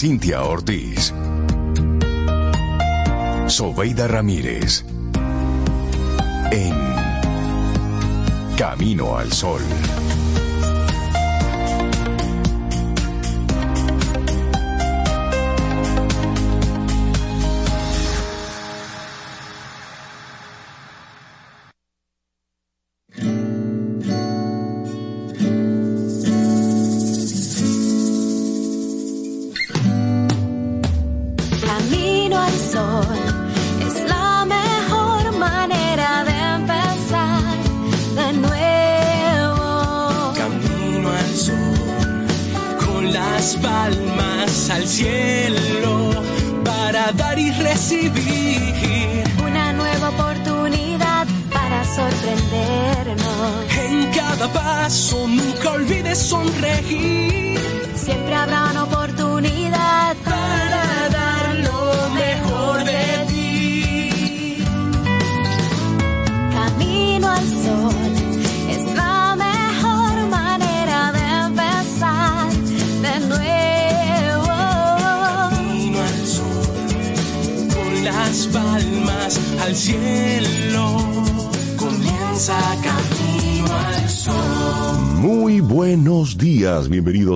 Cintia Ortiz. Sobeida Ramírez. En Camino al Sol.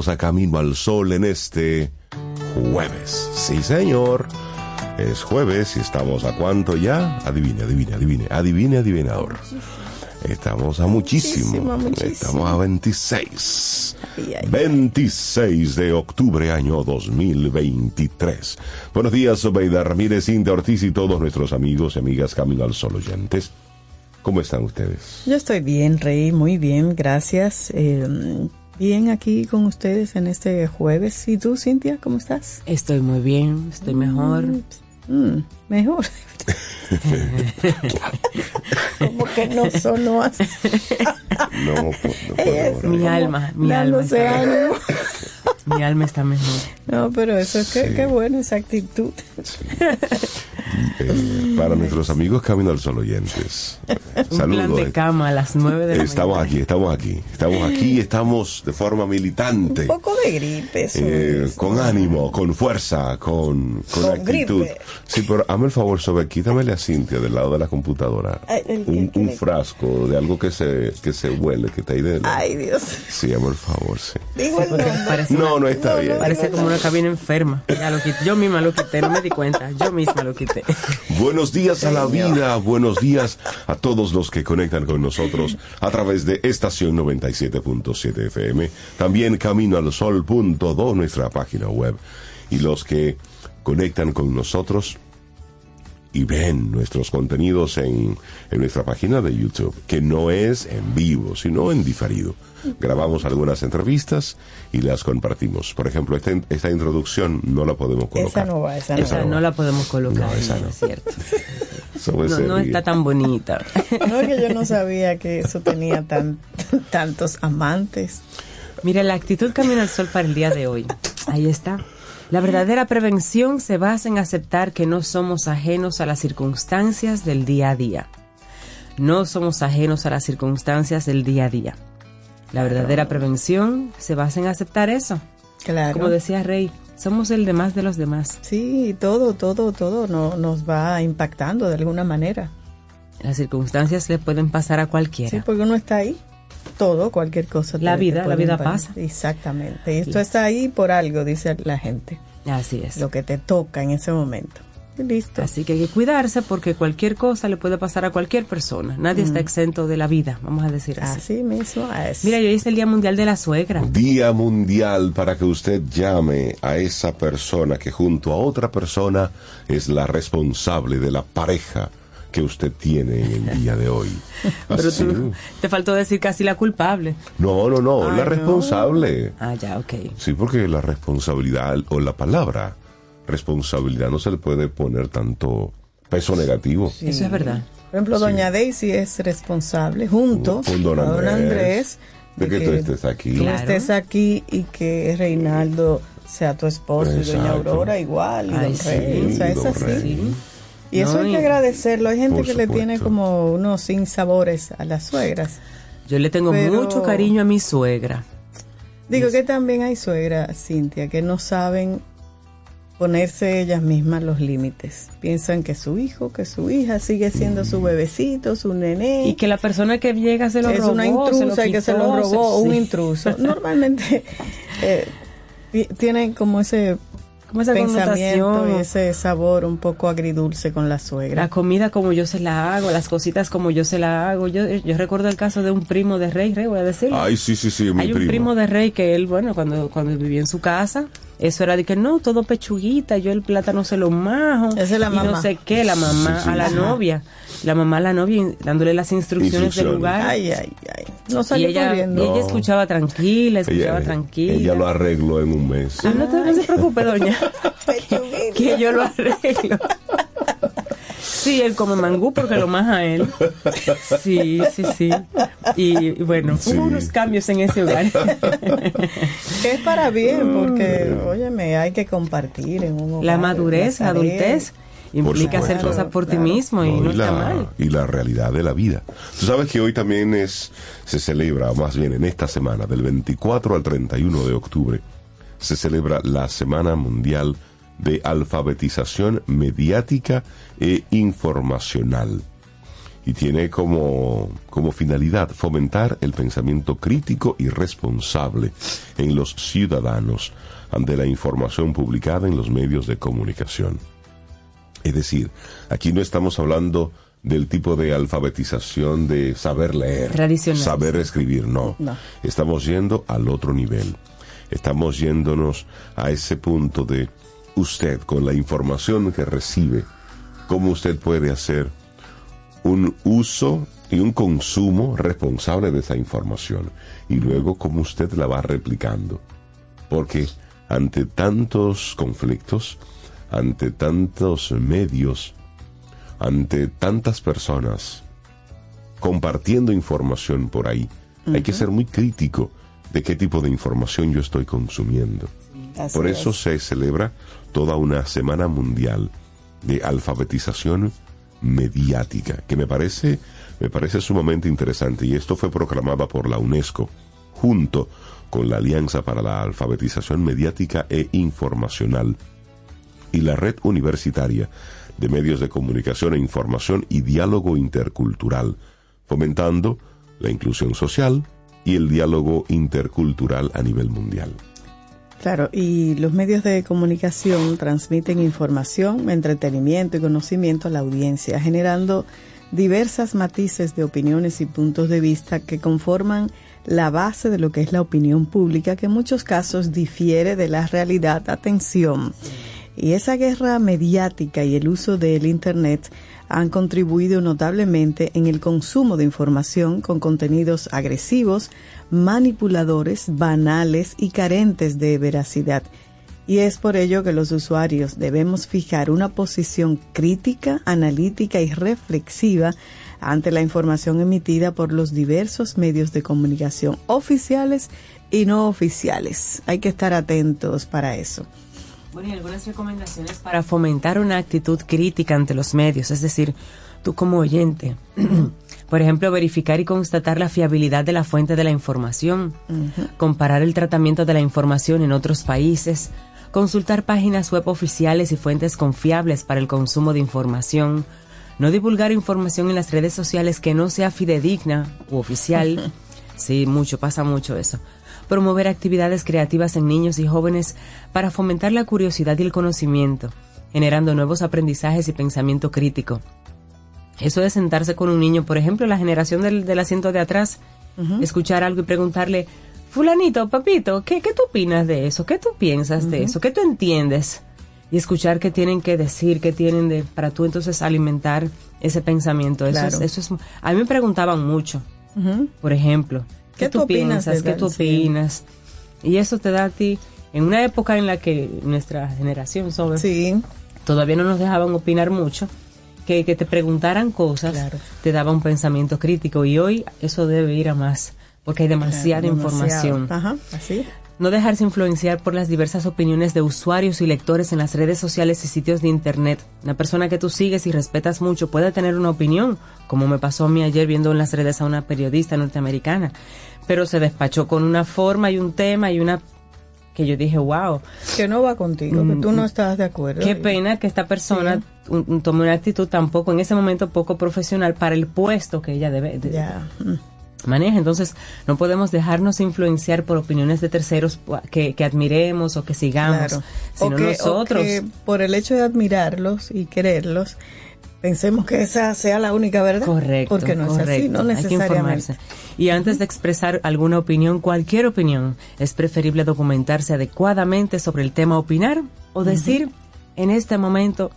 Bienvenidos a Camino al Sol en este jueves. Sí, señor. Es jueves y estamos a cuánto ya? Adivine, adivine, adivine, adivine, adivinador. Estamos a muchísimo. Muchísimo, muchísimo. Estamos a 26. Ay, ay, 26 de octubre año 2023. Buenos días, Sobeida Ramírez, Cintia Ortiz y todos nuestros amigos y amigas Camino al Sol oyentes. ¿Cómo están ustedes? Yo estoy bien, Rey, muy bien, gracias. Eh, bien aquí con ustedes en este jueves. ¿Y tú, Cintia, cómo estás? Estoy muy bien, estoy mejor. Mm, mejor. Como que no sonó así. No, no sí, Mi alma, mi alma dándose está ánimo. Mi alma está mejor. No, pero eso es que Sí. qué bueno esa actitud. Eh, para nuestros amigos Camino al Sol oyentes. Un plan Saludos. de cama a las nueve de la Estamos mañana. aquí, estamos aquí. Estamos aquí, estamos de forma militante. Un poco de gripe, eh, con ánimo, con fuerza, con, con, Con actitud. gripe. Sí, pero hazme el favor, sobre quítamele a Cintia del lado de la computadora Ay, el- un, frasco de algo que se, que se huele, que está ahí de Ay, Dios. Sí, el favor, sí. Digo el nombre. Parece, No, no está bien. parece como una cabina enferma. Ya lo quité. Yo misma lo quité, no me di cuenta. Yo misma lo quité. Buenos días a la vida, buenos días a todos los que conectan con nosotros a través de estación 97.7 FM, también camino al sol.do, nuestra página web, y los que conectan con nosotros y ven nuestros contenidos en, en nuestra página de YouTube, que no es en vivo, sino en diferido. Grabamos algunas entrevistas y las compartimos. Por ejemplo, esta, esta introducción no la podemos colocar. Esa no va, esa no Esa va. no la podemos colocar, No, esa no, es cierto. No, está tan bonita. No es que yo no sabía que eso tenía tan, tantos amantes. Mira, la actitud Camino al Sol para el día de hoy. Ahí está. La verdadera prevención se basa en aceptar que no somos ajenos a las circunstancias del día a día. No somos ajenos a las circunstancias del día a día. La verdadera prevención se basa en aceptar eso. Claro. Como decía Rey, somos el demás de los demás. Sí, todo, todo, todo no, nos va impactando de alguna manera. Las circunstancias le pueden pasar a cualquiera. Sí, porque uno está ahí. Todo, cualquier cosa. La vida, la vida pasa. Exactamente. Y esto está ahí por algo, dice la gente. Así es. Lo que te toca en ese momento. Listo. Así que hay que cuidarse porque cualquier cosa le puede pasar a cualquier persona. Nadie está exento de la vida, vamos a decir así. Así mismo es. Mira, hoy es el Día Mundial de la Suegra. Día mundial para que usted llame a esa persona que junto a otra persona es la responsable de la pareja que usted tiene en el día de hoy. Pero tú te faltó decir casi la culpable. No, no, no, Ay, la no. responsable. Ah, ya, ok. Sí, porque la responsabilidad o la palabra responsabilidad no se le puede poner tanto peso negativo. Sí. Eso es verdad. Por ejemplo, doña Daisy es responsable junto Con don a don Andrés, de que tú estés aquí. tú Claro. estés aquí y que Reinaldo sea tu esposo y doña. Aurora igual y Ay, don sí, Rey. O sea, es don así. Y eso No, hay que agradecerlo. Hay gente que le tiene como unos sinsabores a las suegras. Yo le tengo Pero- mucho cariño a mi suegra. Digo que también hay suegras, Cintia, que no saben ponerse ellas mismas los límites. Piensan que su hijo, que su hija sigue siendo su bebecito, su nené. Y que la persona que llega se lo es robó. una se lo intrusa y que se lo robó, un intruso. Normalmente eh, ti- tienen como ese Como esa pensamiento y ese sabor un poco agridulce con la La suegra. comida como yo se la hago, las cositas como yo se la hago. Yo, yo recuerdo el caso de un primo de Rey, Rey, voy a decirlo. Ay, sí, sí, sí, mi Hay un primo. primo de Rey que él, bueno, cuando, cuando vivía en su casa, eso era de que no, todo pechuguita, yo el plátano se lo majo. Esa es la y no mamá. sé qué, la mamá Sí, sí. a la Ajá. novia. La mamá a la novia dándole las instrucciones del lugar. Ay, ay, ay. No y salió ella, y corriendo. ella No. escuchaba tranquila, escuchaba Ella, tranquila. ella lo arregló en un mes. Ah, no, te- no se preocupe, doña. que yo lo arreglo. Sí, él come mangú porque lo más a él. Sí, sí, sí. Y, y bueno, Sí. hubo unos cambios en ese hogar. Que es para bien, porque, óyeme, hay que compartir en un hogar, La madurez, la adultez implica hacer cosas por ti mismo y No, y, está la, mal. y la realidad de la vida. Tú sabes que hoy también es se celebra, o más bien en esta semana, del 24 al 31 de octubre, se celebra la Semana Mundial de Alfabetización Mediática e Informacional. Y tiene como, como finalidad fomentar el pensamiento crítico y responsable en los ciudadanos ante la información publicada en los medios de comunicación. Es decir, aquí no estamos hablando del tipo de alfabetización de saber leer, Tradicional. saber escribir, no. No. Estamos yendo al otro nivel. Estamos yéndonos a ese punto de usted, con la información que recibe, cómo usted puede hacer un uso y un consumo responsable de esa información. Y luego cómo usted la va replicando. Porque ante tantos conflictos, ante tantos medios, ante tantas personas compartiendo información por ahí, hay que ser muy crítico de qué tipo de información yo estoy consumiendo. Así Por eso es. se celebra toda una semana mundial de alfabetización mediática, que me parece, me parece sumamente interesante. Y esto fue proclamada por la UNESCO junto con la Alianza para la Alfabetización Mediática e Informacional y la Red Universitaria de Medios de Comunicación e Información y Diálogo Intercultural, fomentando la inclusión social y el diálogo intercultural a nivel mundial. Claro, y los medios de comunicación transmiten información, entretenimiento y conocimiento a la audiencia, generando diversas matices de opiniones y puntos de vista que conforman la base de lo que es la opinión pública, que en muchos casos difiere de la realidad. Atención. Y esa guerra mediática y el uso del Internet han contribuido notablemente en el consumo de información con contenidos agresivos, manipuladores, banales y carentes de veracidad. Y es por ello que los usuarios debemos fijar una posición crítica, analítica y reflexiva ante la información emitida por los diversos medios de comunicación oficiales y no oficiales. Hay que estar atentos para eso. Bueno, y algunas recomendaciones para fomentar una actitud crítica ante los medios, es decir, tú como oyente. Por ejemplo, verificar y constatar la fiabilidad de la fuente de la información, comparar el tratamiento de la información en otros países, consultar páginas web oficiales y fuentes confiables para el consumo de información, no divulgar información en las redes sociales que no sea fidedigna u oficial. Sí, mucho, pasa mucho eso. Promover actividades creativas en niños y jóvenes para fomentar la curiosidad y el conocimiento, generando nuevos aprendizajes y pensamiento crítico. Eso de sentarse con un niño, por ejemplo, la generación del, del asiento de atrás, escuchar algo y preguntarle, fulanito, papito, ¿qué, qué tú opinas de eso? ¿Qué tú piensas de eso? ¿Qué tú entiendes? Y escuchar qué tienen que decir, qué tienen de, para tú entonces alimentar ese pensamiento. Eso, Claro. es, eso es, a mí me preguntaban mucho, por ejemplo, ¿qué, ¿Qué tú opinas piensas? ¿Qué tú opinas? Y eso te da a ti, en una época en la que nuestra generación sobre Sí, todavía no nos dejaban opinar mucho, que, que te preguntaran cosas, Claro. te daba un pensamiento crítico y hoy eso debe ir a más, porque hay demasiada demasiado. información. Ajá, así. No dejarse influenciar por las diversas opiniones de usuarios y lectores en las redes sociales y sitios de internet. Una persona que tú sigues y respetas mucho puede tener una opinión, como me pasó a mí ayer viendo en las redes a una periodista norteamericana, pero se despachó con una forma y un tema y una que yo dije, wow. Que no va contigo, que tú no Mm, estás de acuerdo. Qué pena que esta persona un- un- tome una actitud tampoco en ese momento poco profesional para el puesto que ella debe de- Ya. Maneja. Entonces, no podemos dejarnos influenciar por opiniones de terceros que, que admiremos o que sigamos, Claro. sino o que, nosotros. o que por el hecho de admirarlos y quererlos, pensemos que esa sea la única verdad. Correcto. Porque no es así, no Hay que necesariamente. informarse. Y antes de expresar alguna opinión, cualquier opinión, es preferible documentarse adecuadamente sobre el tema a opinar o decir, en este momento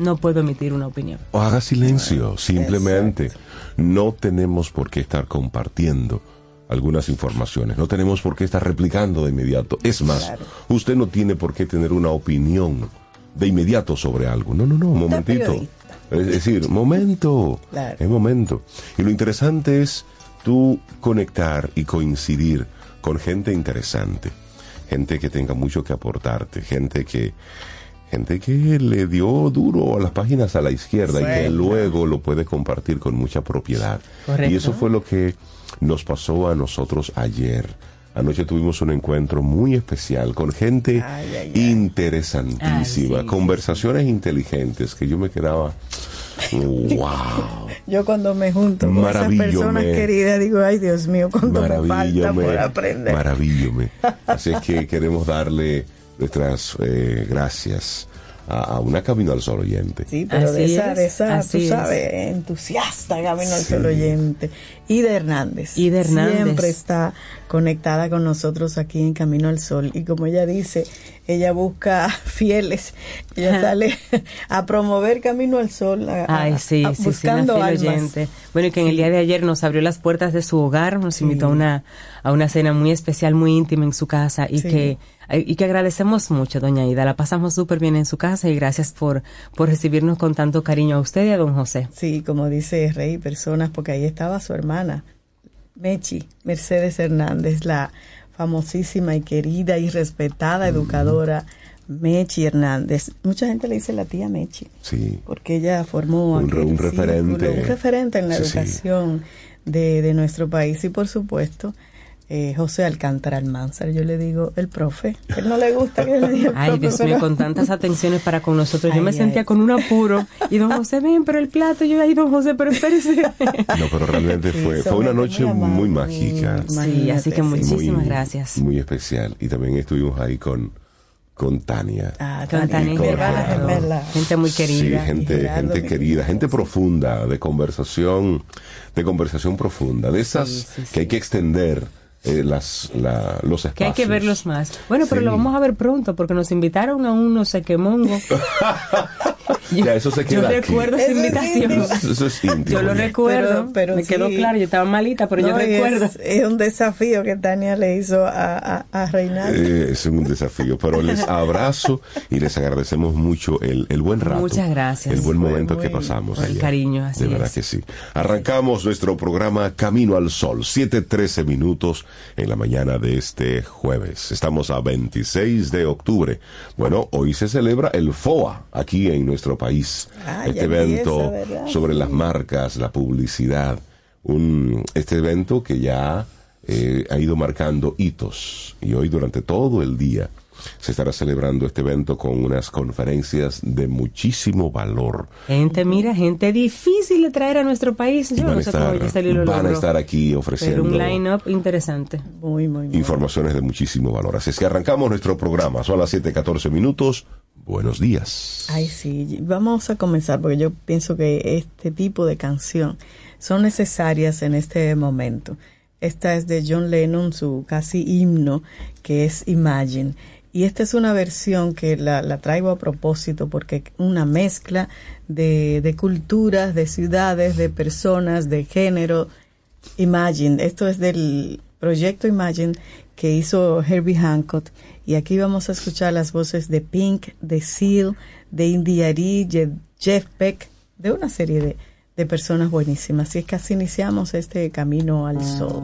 no puedo emitir una opinión. O haga silencio, simplemente. No tenemos por qué estar compartiendo algunas informaciones, no tenemos por qué estar replicando de inmediato. Es más, usted no tiene por qué tener una opinión de inmediato sobre algo. No, no, no, un momentito. Es decir, momento, Claro. es momento. Y lo interesante es tú conectar y coincidir con gente interesante, gente que tenga mucho que aportarte, gente que gente que le dio duro a las páginas a la izquierda y que luego lo puede compartir con mucha propiedad. Correcto. Y eso fue lo que nos pasó a nosotros ayer. Anoche tuvimos un encuentro muy especial con gente Ay, ay, ay. interesantísima, sí, conversaciones inteligentes que yo me quedaba, wow. Yo cuando me junto con esas personas queridas digo, ay Dios mío, cuánto me falta por aprender. maravíllome. Así es que queremos darle nuestras eh, gracias a, a una Camino al Sol oyente. Sí, pero de esa, es, de esa, tú es. sabes, entusiasta Camino al Sí. Sol oyente. Y de Hernández. Y de Hernández. Siempre está conectada con nosotros aquí en Camino al Sol. Y como ella dice, ella busca fieles. Ella Ajá. sale a promover Camino al Sol. a- Ay, sí, a- sí, sí, buscando almas. oyente. Bueno, y que en el día de ayer nos abrió las puertas de su hogar, nos invitó a una, a una cena muy especial, muy íntima en su casa y Sí. que y que agradecemos mucho, doña Ida. La pasamos súper bien en su casa y gracias por, por recibirnos con tanto cariño a usted y a don José. Sí, como dice Rey, personas, porque ahí estaba su hermana, Mechi, Mercedes Hernández, la famosísima y querida y respetada educadora Mechi Hernández. Mucha gente le dice la tía Mechi, Sí. porque ella formó Un un círculo, referente. un referente en la Sí, sí. educación de, de nuestro país y por supuesto eh, José Alcántara Almanzar, yo le digo el profe, él no le gusta que le diga el Ay, profe, Dios mío, pero- con tantas atenciones para con nosotros. Yo me Ay, sentía ay. con un apuro. Y don José, ven, pero el plato. Yo, ay, don José, pero espérese. No, pero realmente fue, fue una noche muy mágica. muy- Sí, así que muchísimas muy- gracias. Muy especial. Y también estuvimos ahí con, con Tania. Ah, Con Tania gemela. Gente muy querida. Sí, gente, Gerardo, gente querida, gente profunda, de conversación, de conversación profunda, de esas Sí, sí, que hay que extender eh, las, la- los espacios. Que hay que verlos más. Bueno, pero Sí. lo vamos a ver pronto porque nos invitaron a un no sé qué mongo. Ya, eso se Yo queda aquí. recuerdo esa es invitación. Eso, es íntimo. Yo lo recuerdo. Pero- pero me quedó claro, yo estaba malita, pero yo No, recuerdo. Es, es un desafío que Tania le hizo a, a, a Reinaldo. Eh, es un desafío, pero les abrazo y les agradecemos mucho el, el buen rato. Muchas gracias. El buen momento muy- que pasamos. El cariño, así De verdad es. que sí. Arrancamos nuestro programa Camino al Sol, 7:13 minutos en la mañana de este jueves. Estamos a 26 de octubre. Bueno, hoy se celebra el FOA aquí en nuestro país. Ah, este evento sobre las marcas, la publicidad. Un, este evento que ya eh, ha ido marcando hitos y hoy durante todo el día se estará celebrando este evento con unas conferencias de muchísimo valor. Gente, mira, gente difícil de traer a nuestro país. Yo van, no a sé cómo estar, lo van a estar aquí Pero ofreciendo un line-up interesante. Muy, muy, muy. informaciones de muchísimo valor. Así es que arrancamos nuestro programa. Son las 7:14 minutos. Buenos días. Ay, sí, vamos a comenzar porque yo pienso que este tipo de canción son necesarias en este momento. Esta es de John Lennon, su casi himno, que es Imagine. Y esta es una versión que la, la traigo a propósito porque una mezcla de, de culturas, de ciudades, de personas, de género. Imagine, esto es del proyecto Imagine que hizo Herbie Hancock. Y aquí vamos a escuchar las voces de Pink, de Seal, de India Arie, Je- Jeff Beck, de una serie de, de personas buenísimas. Y es que así iniciamos este camino al sol.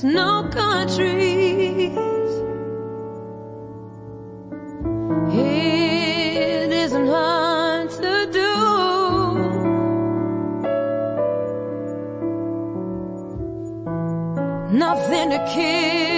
there's no countries. It isn't hard to do. Nothing to kill.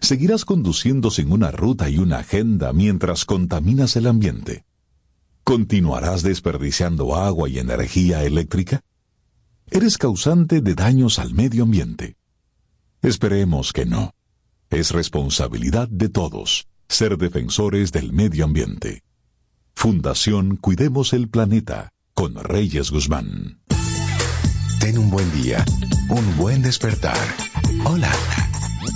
¿Seguirás conduciendo sin una ruta y una agenda mientras contaminas el ambiente? ¿Continuarás desperdiciando agua y energía eléctrica? Eres causante de daños al medio ambiente. Esperemos que no. Es responsabilidad de todos ser defensores del medio ambiente. Fundación Cuidemos el Planeta con Reyes Guzmán. Ten un buen día, un buen despertar. Hola.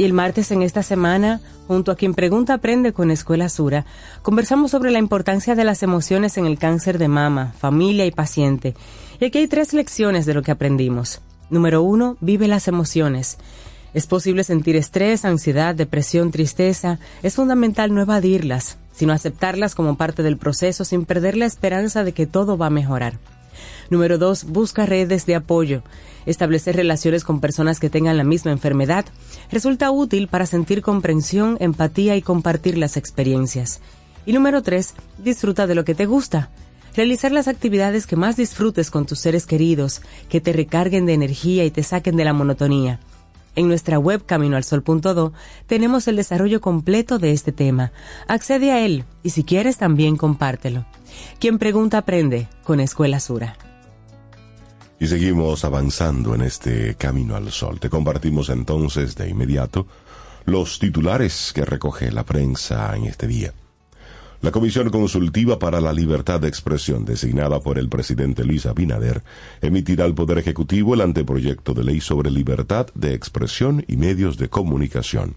Y el martes en esta semana, junto a quien pregunta aprende con Escuela Sura, conversamos sobre la importancia de las emociones en el cáncer de mama, familia y paciente. Y aquí hay tres lecciones de lo que aprendimos. Número uno, vive las emociones. Es posible sentir estrés, ansiedad, depresión, tristeza. Es fundamental no evadirlas, sino aceptarlas como parte del proceso sin perder la esperanza de que todo va a mejorar. Número dos, busca redes de apoyo. Establecer relaciones con personas que tengan la misma enfermedad resulta útil para sentir comprensión, empatía y compartir las experiencias. Y número tres, disfruta de lo que te gusta. Realizar las actividades que más disfrutes con tus seres queridos, que te recarguen de energía y te saquen de la monotonía. En nuestra web caminoalsol.do tenemos el desarrollo completo de este tema. Accede a él y si quieres también compártelo. Quien pregunta aprende con Escuela Sura. Y seguimos avanzando en este camino al sol. Te compartimos entonces de inmediato los titulares que recoge la prensa en este día. La Comisión Consultiva para la Libertad de Expresión, designada por el presidente Luis Abinader, emitirá al Poder Ejecutivo el anteproyecto de ley sobre libertad de expresión y medios de comunicación.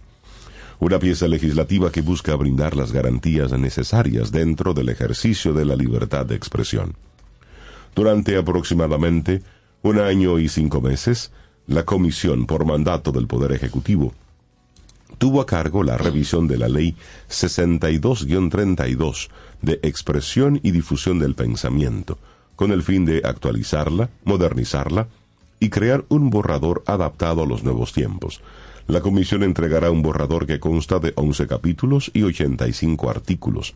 Una pieza legislativa que busca brindar las garantías necesarias dentro del ejercicio de la libertad de expresión. Durante aproximadamente un año y cinco meses, la Comisión, por mandato del Poder Ejecutivo, tuvo a cargo la revisión de la Ley 62-32 de expresión y difusión del pensamiento, con el fin de actualizarla, modernizarla y crear un borrador adaptado a los nuevos tiempos. La Comisión entregará un borrador que consta de 11 capítulos y 85 artículos.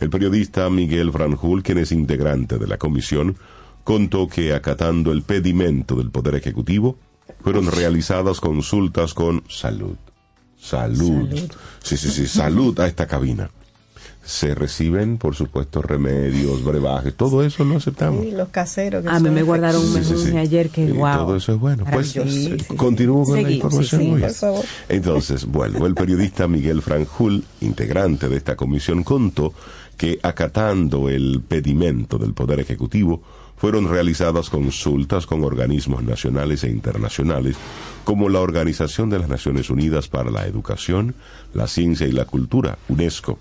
El periodista Miguel Franjul, quien es integrante de la Comisión, contó que acatando el pedimento del Poder Ejecutivo, fueron realizadas consultas con salud. Salud. Salud. Sí, sí, sí, salud a esta cabina. Se reciben, por supuesto, remedios, brebajes, todo eso lo aceptamos. Sí, los caseros. que A mí me guardaron un Sí, sí, mensaje sí. ayer que, Y wow. Todo eso es bueno. Pues eh, continúo con la Seguimos, información. sí, sí, muy por favor. Entonces, bueno, el periodista Miguel Franjul, integrante de esta comisión, contó que acatando el pedimento del Poder Ejecutivo, fueron realizadas consultas con organismos nacionales e internacionales como la Organización de las Naciones Unidas para la Educación, la Ciencia y la Cultura, UNESCO,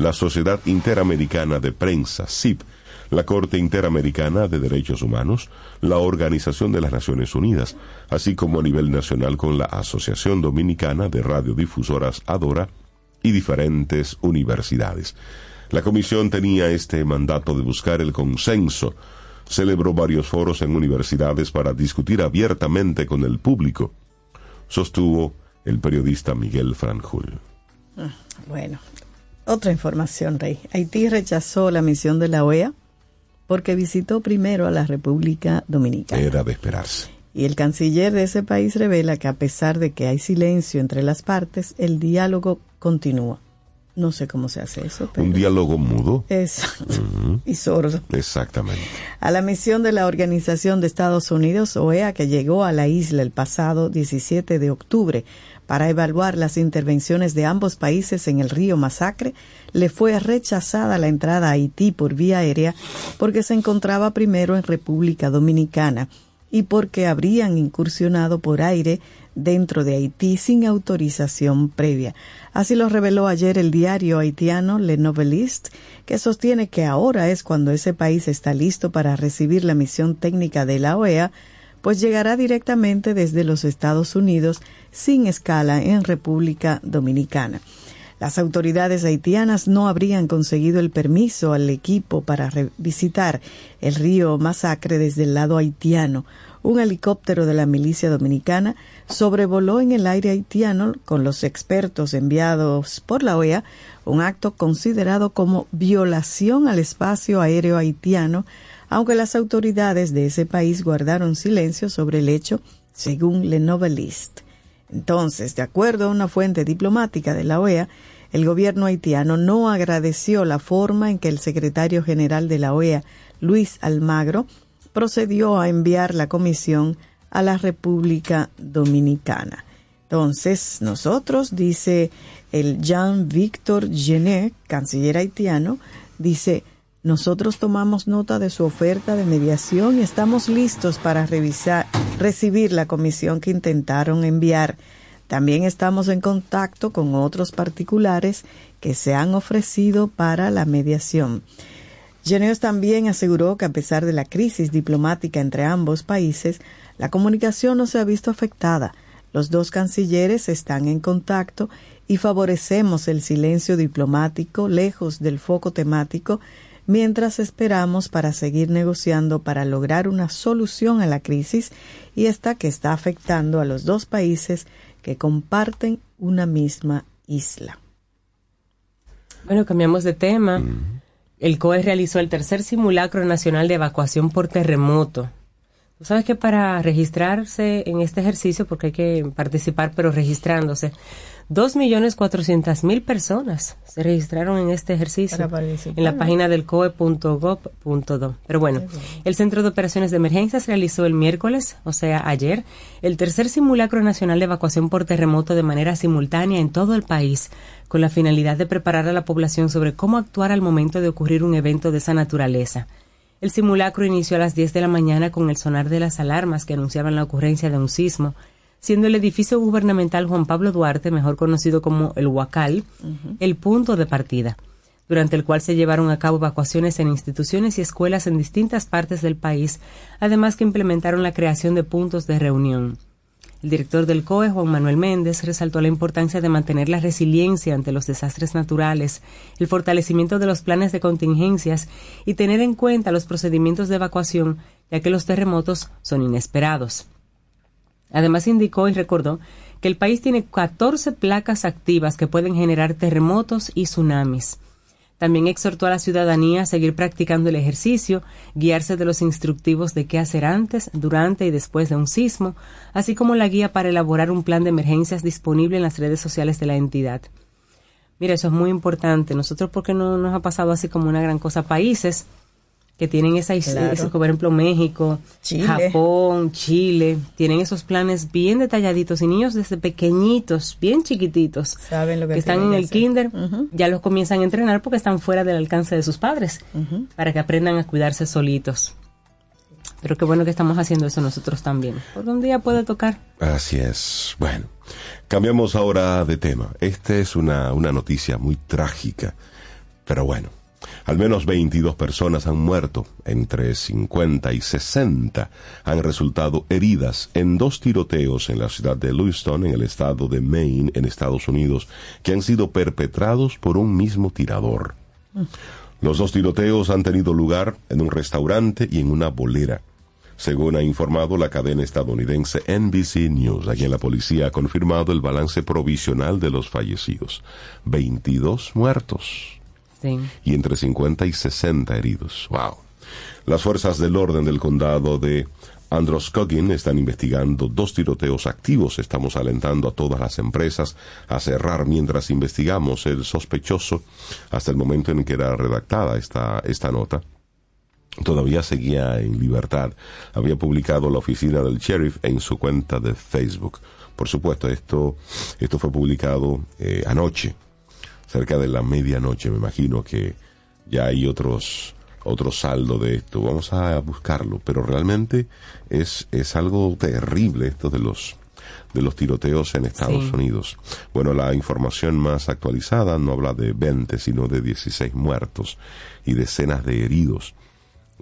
la Sociedad Interamericana de Prensa, CIP, la Corte Interamericana de Derechos Humanos, la Organización de las Naciones Unidas, así como a nivel nacional con la Asociación Dominicana de Radiodifusoras ADORA y diferentes universidades. La comisión tenía este mandato de buscar el consenso. Celebró varios foros en universidades para discutir abiertamente con el público, sostuvo el periodista Miguel Franjul. Bueno, otra información, Rey. Haití rechazó la misión de la OEA porque visitó primero a la República Dominicana. Era de esperarse. Y el canciller de ese país revela que a pesar de que hay silencio entre las partes, el diálogo continúa. No sé cómo se hace eso, pero Un diálogo mudo. Exacto. Y sordo. Exactamente. A la misión de la Organización de Estados Unidos, OEA, que llegó a la isla el pasado 17 de octubre para evaluar las intervenciones de ambos países en el río Masacre, le fue rechazada la entrada a Haití por vía aérea porque se encontraba primero en República Dominicana y porque habrían incursionado por aire dentro de Haití sin autorización previa. Así lo reveló ayer el diario haitiano Le Noveliste, que sostiene que ahora es cuando ese país está listo para recibir la misión técnica de la OEA, pues llegará directamente desde los Estados Unidos sin escala en República Dominicana. Las autoridades haitianas no habrían conseguido el permiso al equipo para visitar el río Masacre desde el lado haitiano. Un helicóptero de la milicia dominicana sobrevoló en el aire haitiano con los expertos enviados por la OEA, un acto considerado como violación al espacio aéreo haitiano, aunque las autoridades de ese país guardaron silencio sobre el hecho, según Le Noveliste. Entonces, de acuerdo a una fuente diplomática de la OEA, el gobierno haitiano no agradeció la forma en que el secretario general de la OEA, Luis Almagro, procedió a enviar la comisión a la República Dominicana. Entonces, nosotros, dice el Jean-Victor Genet, canciller haitiano, dice, nosotros tomamos nota de su oferta de mediación y estamos listos para revisar, recibir la comisión que intentaron enviar. También estamos en contacto con otros particulares que se han ofrecido para la mediación. Geneos también aseguró que a pesar de la crisis diplomática entre ambos países, la comunicación no se ha visto afectada. Los dos cancilleres están en contacto y favorecemos el silencio diplomático lejos del foco temático mientras esperamos para seguir negociando para lograr una solución a la crisis y esta que está afectando a los dos países que comparten una misma isla. Bueno, cambiamos de tema. El COE realizó el tercer simulacro nacional de evacuación por terremoto. Tú sabes que para registrarse en este ejercicio, porque hay que participar, pero registrándose, dos millones cuatrocientas mil personas se registraron en este ejercicio en la página del coe.gov.do. Pero bueno, el Centro de Operaciones de Emergencias realizó el miércoles, o sea, ayer, el tercer simulacro nacional de evacuación por terremoto de manera simultánea en todo el país, con la finalidad de preparar a la población sobre cómo actuar al momento de ocurrir un evento de esa naturaleza. El simulacro inició a las 10 de la mañana con el sonar de las alarmas que anunciaban la ocurrencia de un sismo, siendo el edificio gubernamental Juan Pablo Duarte, mejor conocido como el Huacal, el punto de partida, durante el cual se llevaron a cabo evacuaciones en instituciones y escuelas en distintas partes del país, además que implementaron la creación de puntos de reunión. El director del COE, Juan Manuel Méndez, resaltó la importancia de mantener la resiliencia ante los desastres naturales, el fortalecimiento de los planes de contingencias y tener en cuenta los procedimientos de evacuación, ya que los terremotos son inesperados. Además indicó y recordó que el país tiene 14 placas activas que pueden generar terremotos y tsunamis. También exhortó a la ciudadanía a seguir practicando el ejercicio, guiarse de los instructivos de qué hacer antes, durante y después de un sismo, así como la guía para elaborar un plan de emergencias disponible en las redes sociales de la entidad. Mira, eso es muy importante. Nosotros, porque no nos ha pasado así como una gran cosa? Países que tienen esa, Claro. ese- por ejemplo, México, Chile. Japón, Chile, tienen esos planes bien detalladitos y niños desde pequeñitos, bien chiquititos, Saben lo que, que están en el hacer. kinder, ya los comienzan a entrenar porque están fuera del alcance de sus padres, para que aprendan a cuidarse solitos. Pero qué bueno que estamos haciendo eso nosotros también, porque un día puede tocar. Así es. Bueno, cambiamos ahora de tema. Esta es una, una noticia muy trágica, pero bueno. Al menos 22 personas han muerto, entre 50 y 60 han resultado heridas en dos tiroteos en la ciudad de Lewiston, en el estado de Maine, en Estados Unidos, que han sido perpetrados por un mismo tirador. Los dos tiroteos han tenido lugar en un restaurante y en una bolera. Según ha informado la cadena estadounidense NBC News, aquí en la policía ha confirmado el balance provisional de los fallecidos. 22 muertos Y entre 50 y 60 heridos. Wow. Las fuerzas del orden del condado de Androscoggin están investigando dos tiroteos activos. Estamos alentando a todas las empresas a cerrar mientras investigamos el sospechoso hasta el momento en que era redactada esta, esta nota todavía seguía en libertad. Había publicado la oficina del sheriff en su cuenta de Facebook. Por supuesto, esto, esto fue publicado eh, anoche, cerca de la medianoche. Me imagino que ya hay otros otro saldo de esto. Vamos a buscarlo, pero realmente es, es algo terrible esto de los de los tiroteos en Estados Sí. Unidos. Bueno, la información más actualizada no habla de 20, sino de 16 muertos y decenas de heridos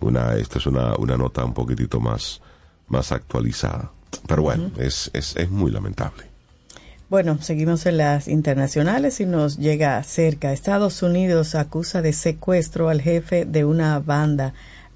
una esta es una, una nota un poquitito más más actualizada pero bueno es, es, es muy lamentable Bueno, seguimos en las internacionales y nos llega cerca. Estados Unidos acusa de secuestro al jefe de una banda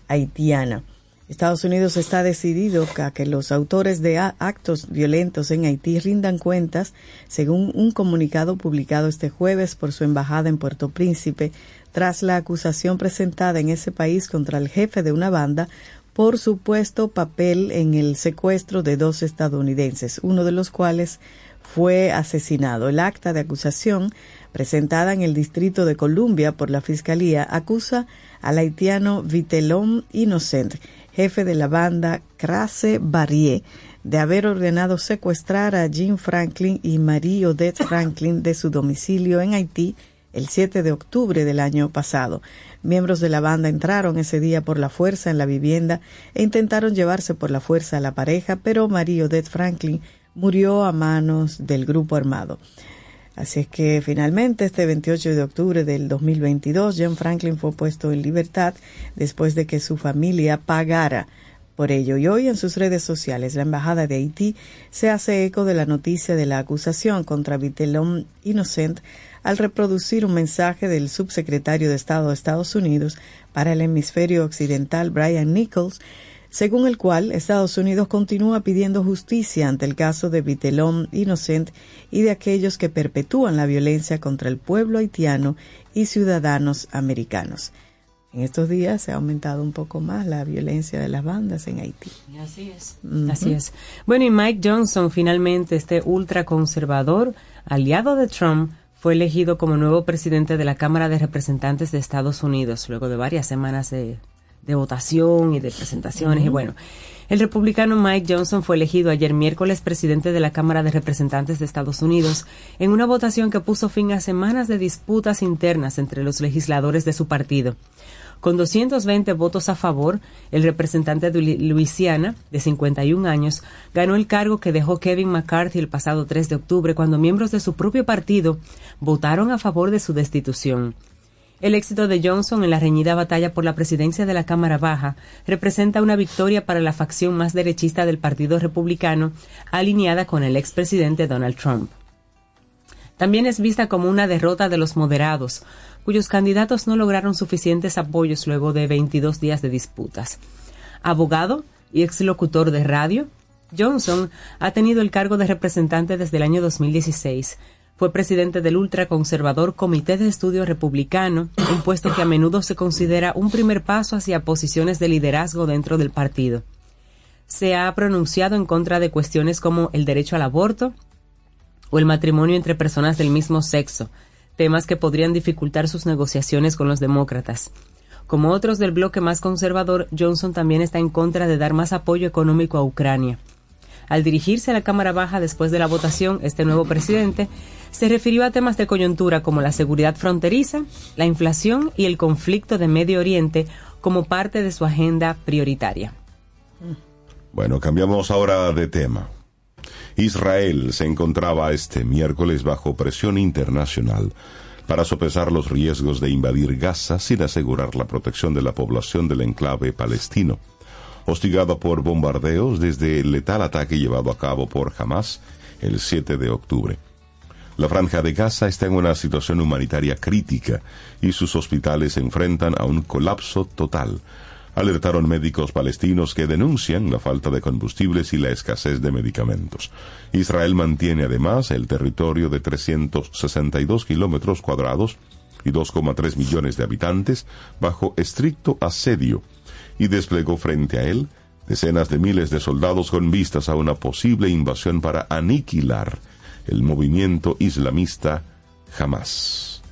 haitiana. Estados Unidos está decidido a que los autores de actos violentos en Haití rindan cuentas, según un comunicado publicado este jueves por su embajada en Puerto Príncipe, tras la acusación presentada en ese país contra el jefe de una banda por supuesto papel en el secuestro de dos estadounidenses, uno de los cuales fue asesinado. El acta de acusación presentada en el Distrito de Columbia por la Fiscalía acusa al haitiano Vitelón Innocent, jefe de la banda Crase Barrié, de haber ordenado secuestrar a Jim Franklin y Marie Odette Franklin de su domicilio en Haití el 7 de octubre del año pasado. Miembros de la banda entraron ese día por la fuerza en la vivienda e intentaron llevarse por la fuerza a la pareja, pero Marie Odette Franklin murió a manos del grupo armado. Así es que finalmente este 28 de octubre del 2022 John Franklin fue puesto en libertad después de que su familia pagara por ello. Y hoy en sus redes sociales la Embajada de Haití se hace eco de la noticia de la acusación contra Vitelón Innocent al reproducir un mensaje del subsecretario de Estado de Estados Unidos para el hemisferio occidental Brian Nichols según el cual Estados Unidos continúa pidiendo justicia ante el caso de Vitelón Innocent y de aquellos que perpetúan la violencia contra el pueblo haitiano y ciudadanos americanos. En estos días se ha aumentado un poco más la violencia de las bandas en Haití. Así es. Así es. Bueno, y Mike Johnson, finalmente, este ultraconservador, aliado de Trump, fue elegido como nuevo presidente de la Cámara de Representantes de Estados Unidos, luego de varias semanas de, de votación y de presentaciones. Y bueno, el republicano Mike Johnson fue elegido ayer miércoles presidente de la Cámara de Representantes de Estados Unidos en una votación que puso fin a semanas de disputas internas entre los legisladores de su partido. Con 220 votos a favor, el representante de Lu- Luisiana, de 51 años, ganó el cargo que dejó Kevin McCarthy el pasado 3 de octubre cuando miembros de su propio partido votaron a favor de su destitución. El éxito de Johnson en la reñida batalla por la presidencia de la Cámara Baja representa una victoria para la facción más derechista del Partido Republicano, alineada con el expresidente Donald Trump. También es vista como una derrota de los moderados, cuyos candidatos no lograron suficientes apoyos luego de 22 días de disputas. Abogado y exlocutor de radio, Johnson ha tenido el cargo de representante desde el año 2016. Fue presidente del ultraconservador Comité de Estudio Republicano, un puesto que a menudo se considera un primer paso hacia posiciones de liderazgo dentro del partido. Se ha pronunciado en contra de cuestiones como el derecho al aborto, o el matrimonio entre personas del mismo sexo, temas que podrían dificultar sus negociaciones con los demócratas. Como otros del bloque más conservador, Johnson también está en contra de dar más apoyo económico a Ucrania. Al dirigirse a la Cámara Baja después de la votación, este nuevo presidente se refirió a temas de coyuntura como la seguridad fronteriza, la inflación y el conflicto de Medio Oriente como parte de su agenda prioritaria. Bueno, cambiamos ahora de tema. Israel se encontraba este miércoles bajo presión internacional para sopesar los riesgos de invadir Gaza sin asegurar la protección de la población del enclave palestino. Hostigado por bombardeos desde el letal ataque llevado a cabo por Hamas el 7 de octubre. La franja de Gaza está en una situación humanitaria crítica y sus hospitales se enfrentan a un colapso total, alertaron médicos palestinos que denuncian la falta de combustibles y la escasez de medicamentos. Israel mantiene además el territorio de 362 kilómetros cuadrados y 2,3 millones de habitantes bajo estricto asedio y desplegó frente a él decenas de miles de soldados con vistas a una posible invasión para aniquilar el movimiento islamista Hamas.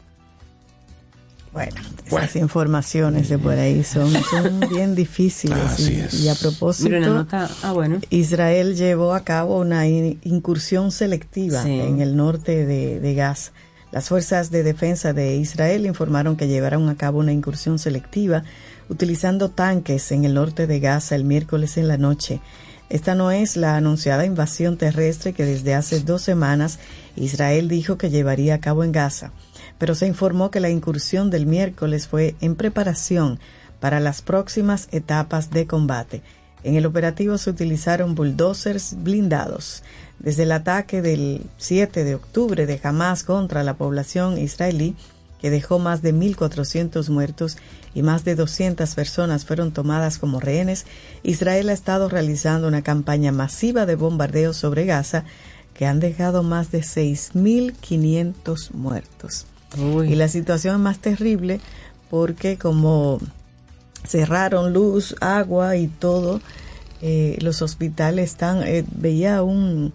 Bueno, esas informaciones de por ahí son, son bien difíciles. Así y, es. y a propósito, Mira, una nota- ah, bueno. Israel llevó a cabo una in- incursión selectiva Sí. en el norte de, de Gaza. Las fuerzas de defensa de Israel informaron que llevaron a cabo una incursión selectiva utilizando tanques en el norte de Gaza el miércoles en la noche. Esta no es la anunciada invasión terrestre que desde hace dos semanas Israel dijo que llevaría a cabo en Gaza, pero se informó que la incursión del miércoles fue en preparación para las próximas etapas de combate. En el operativo se utilizaron bulldozers blindados. Desde el ataque del 7 de octubre de Hamas contra la población israelí, que dejó más de 1.400 muertos y más de 200 personas fueron tomadas como rehenes, Israel ha estado realizando una campaña masiva de bombardeos sobre Gaza que han dejado más de 6.500 muertos. Uy. Y la situación es más terrible porque como cerraron luz, agua y todo, eh, los hospitales están, eh, veía un,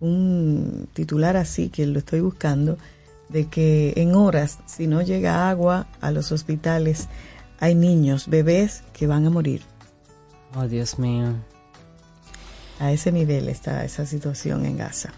un titular así que lo estoy buscando, de que en horas, si no llega agua a los hospitales, hay niños, bebés que van a morir. Oh, Dios mío. A ese nivel está esa situación en Gaza.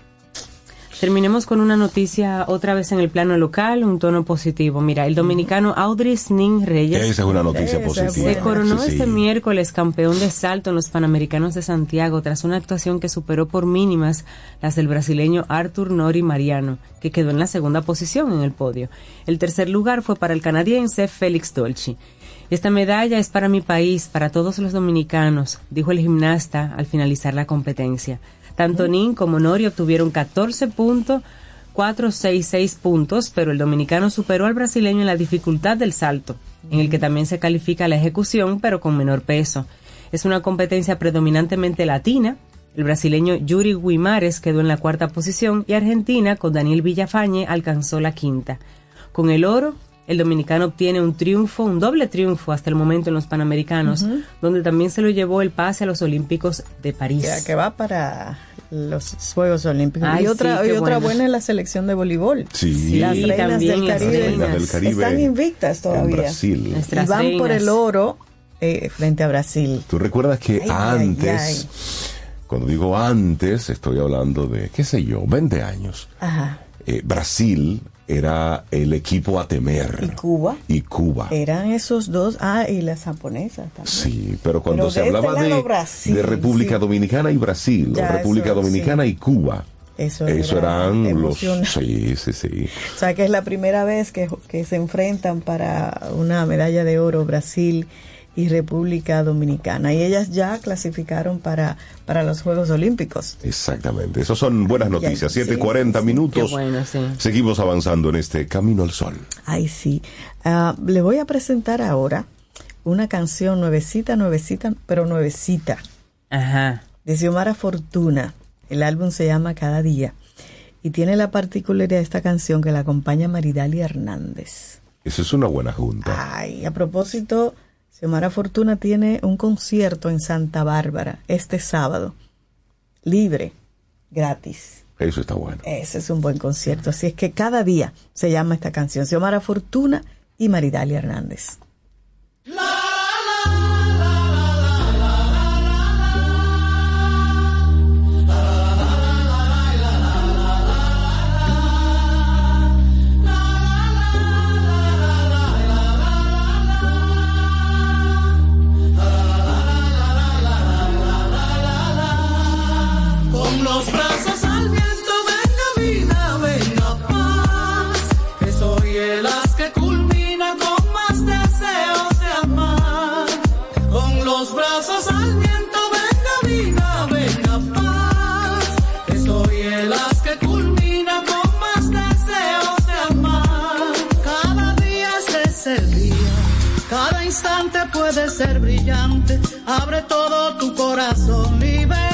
Terminemos con una noticia otra vez en el plano local, un tono positivo. Mira, el dominicano Audrey Snin Reyes Esa es una noticia positiva. se coronó Sí, sí. este miércoles campeón de salto en los Panamericanos de Santiago tras una actuación que superó por mínimas las del brasileño Arthur Nori Mariano, que quedó en la segunda posición en el podio. El tercer lugar fue para el canadiense Félix Dolci. Esta medalla es para mi país, para todos los dominicanos, dijo el gimnasta al finalizar la competencia. Tanto Nin como Nori obtuvieron 14.466 puntos, pero el dominicano superó al brasileño en la dificultad del salto, en el que también se califica la ejecución, pero con menor peso. Es una competencia predominantemente latina. El brasileño Yuri Guimares quedó en la cuarta posición y Argentina, con Daniel Villafañe, alcanzó la quinta. Con el oro, el dominicano obtiene un triunfo, un doble triunfo hasta el momento en los Panamericanos, donde también se lo llevó el pase a los Olímpicos de París. Que, que va para los Juegos Olímpicos. Ay, y otra, sí, y otra bueno. buena es la selección de voleiol. Sí, las reinas también del las Caribe, reinas del Caribe están invictas en todavía. Brasil. Y van por el oro eh, frente a Brasil. ¿Tú recuerdas que Ay, ay, antes, ay. cuando digo antes, estoy hablando de, qué sé yo, 20 años, Ajá. eh, Brasil era el equipo a temer. ¿Y Cuba? Y Cuba. Eran esos dos. Ah, y las japonesas también. Sí, pero cuando Pero se este hablaba de, Brasil, de República sí. Dominicana y Brasil, Ya, República eso, Dominicana sí. y Cuba, Eso, eso era eran los... Sí, sí, sí. O sea que es la primera vez que, que se enfrentan para una medalla de oro Brasil y República Dominicana. Y ellas ya clasificaron para, para los Juegos Olímpicos. Exactamente. Esas son buenas noticias. sí, 7.40 sí, sí. minutos. Qué bueno, sí. Seguimos avanzando en este Camino al Sol. Ay, sí. Ah, le voy a presentar ahora una canción nuevecita, nuevecita, pero nuevecita, Ajá. de Xiomara Fortuna. El álbum se llama Cada Día. Y tiene la particularidad de esta canción que la acompaña Maridalia Hernández. Esa es una buena junta. Ay, a propósito, Xiomara Fortuna tiene un concierto en Santa Bárbara este sábado. Libre, gratis. Eso está bueno. Ese es un buen concierto. Así es que cada día se llama esta canción. Xiomara Fortuna y Maridalia Hernández. Los brazos al viento, venga vida, venga paz. Que soy el as que culmina con más deseos de amar. Con los brazos al viento, venga vida, venga paz. Que soy el as que culmina con más deseos de amar. Cada día es el día. Cada instante puede ser brillante. Abre todo tu corazón, libérate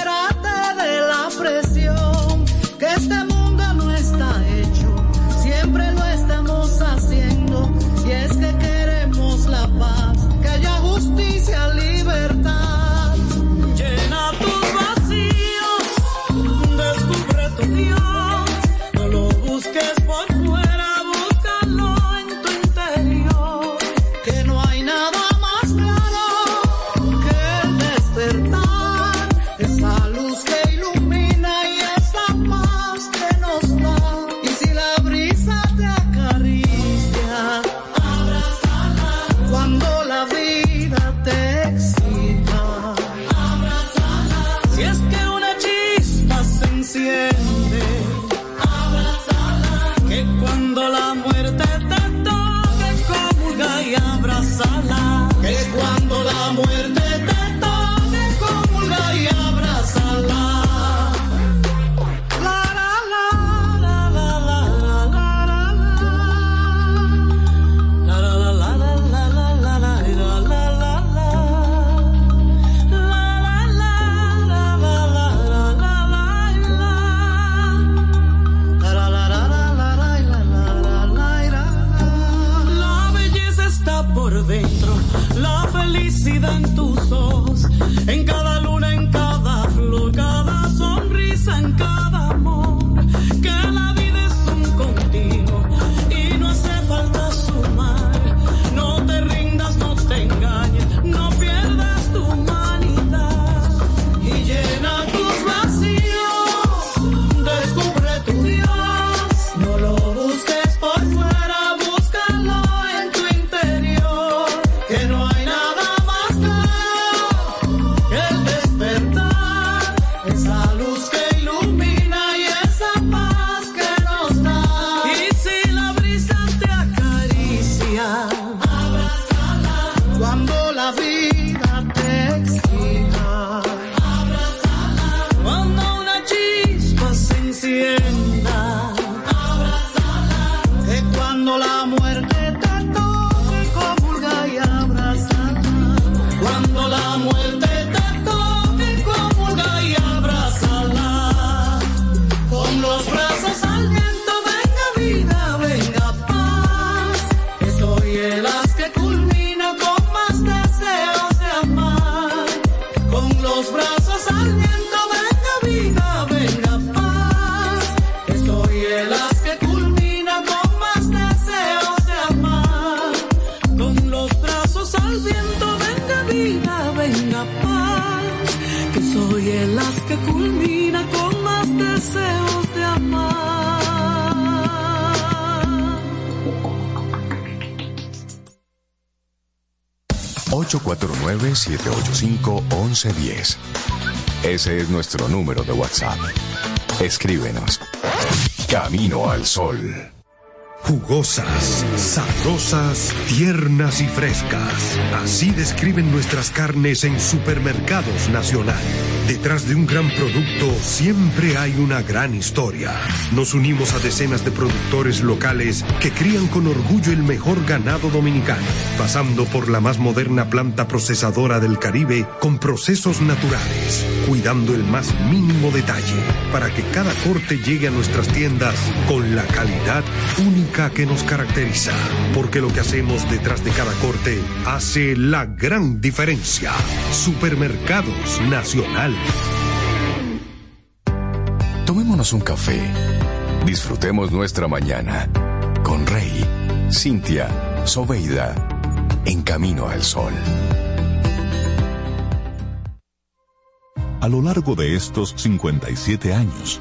849-785-1110. Ese es nuestro número de WhatsApp. Escríbenos. Camino al Sol. Jugosas, sabrosas, tiernas y frescas. Así describen nuestras carnes en Supermercados Nacional. Detrás de un gran producto siempre hay una gran historia. Nos unimos a decenas de productores locales que crían con orgullo el mejor ganado dominicano, pasando por la más moderna planta procesadora del Caribe con procesos naturales, cuidando el más mínimo detalle para que cada corte llegue a nuestras tiendas con la calidad única que nos caracteriza, porque lo que hacemos detrás de cada corte hace la gran diferencia. Supermercados Nacional. Tomémonos un café. Disfrutemos nuestra mañana con Rey, Cintia, Soveida, en camino al sol. A lo largo de estos 57 años,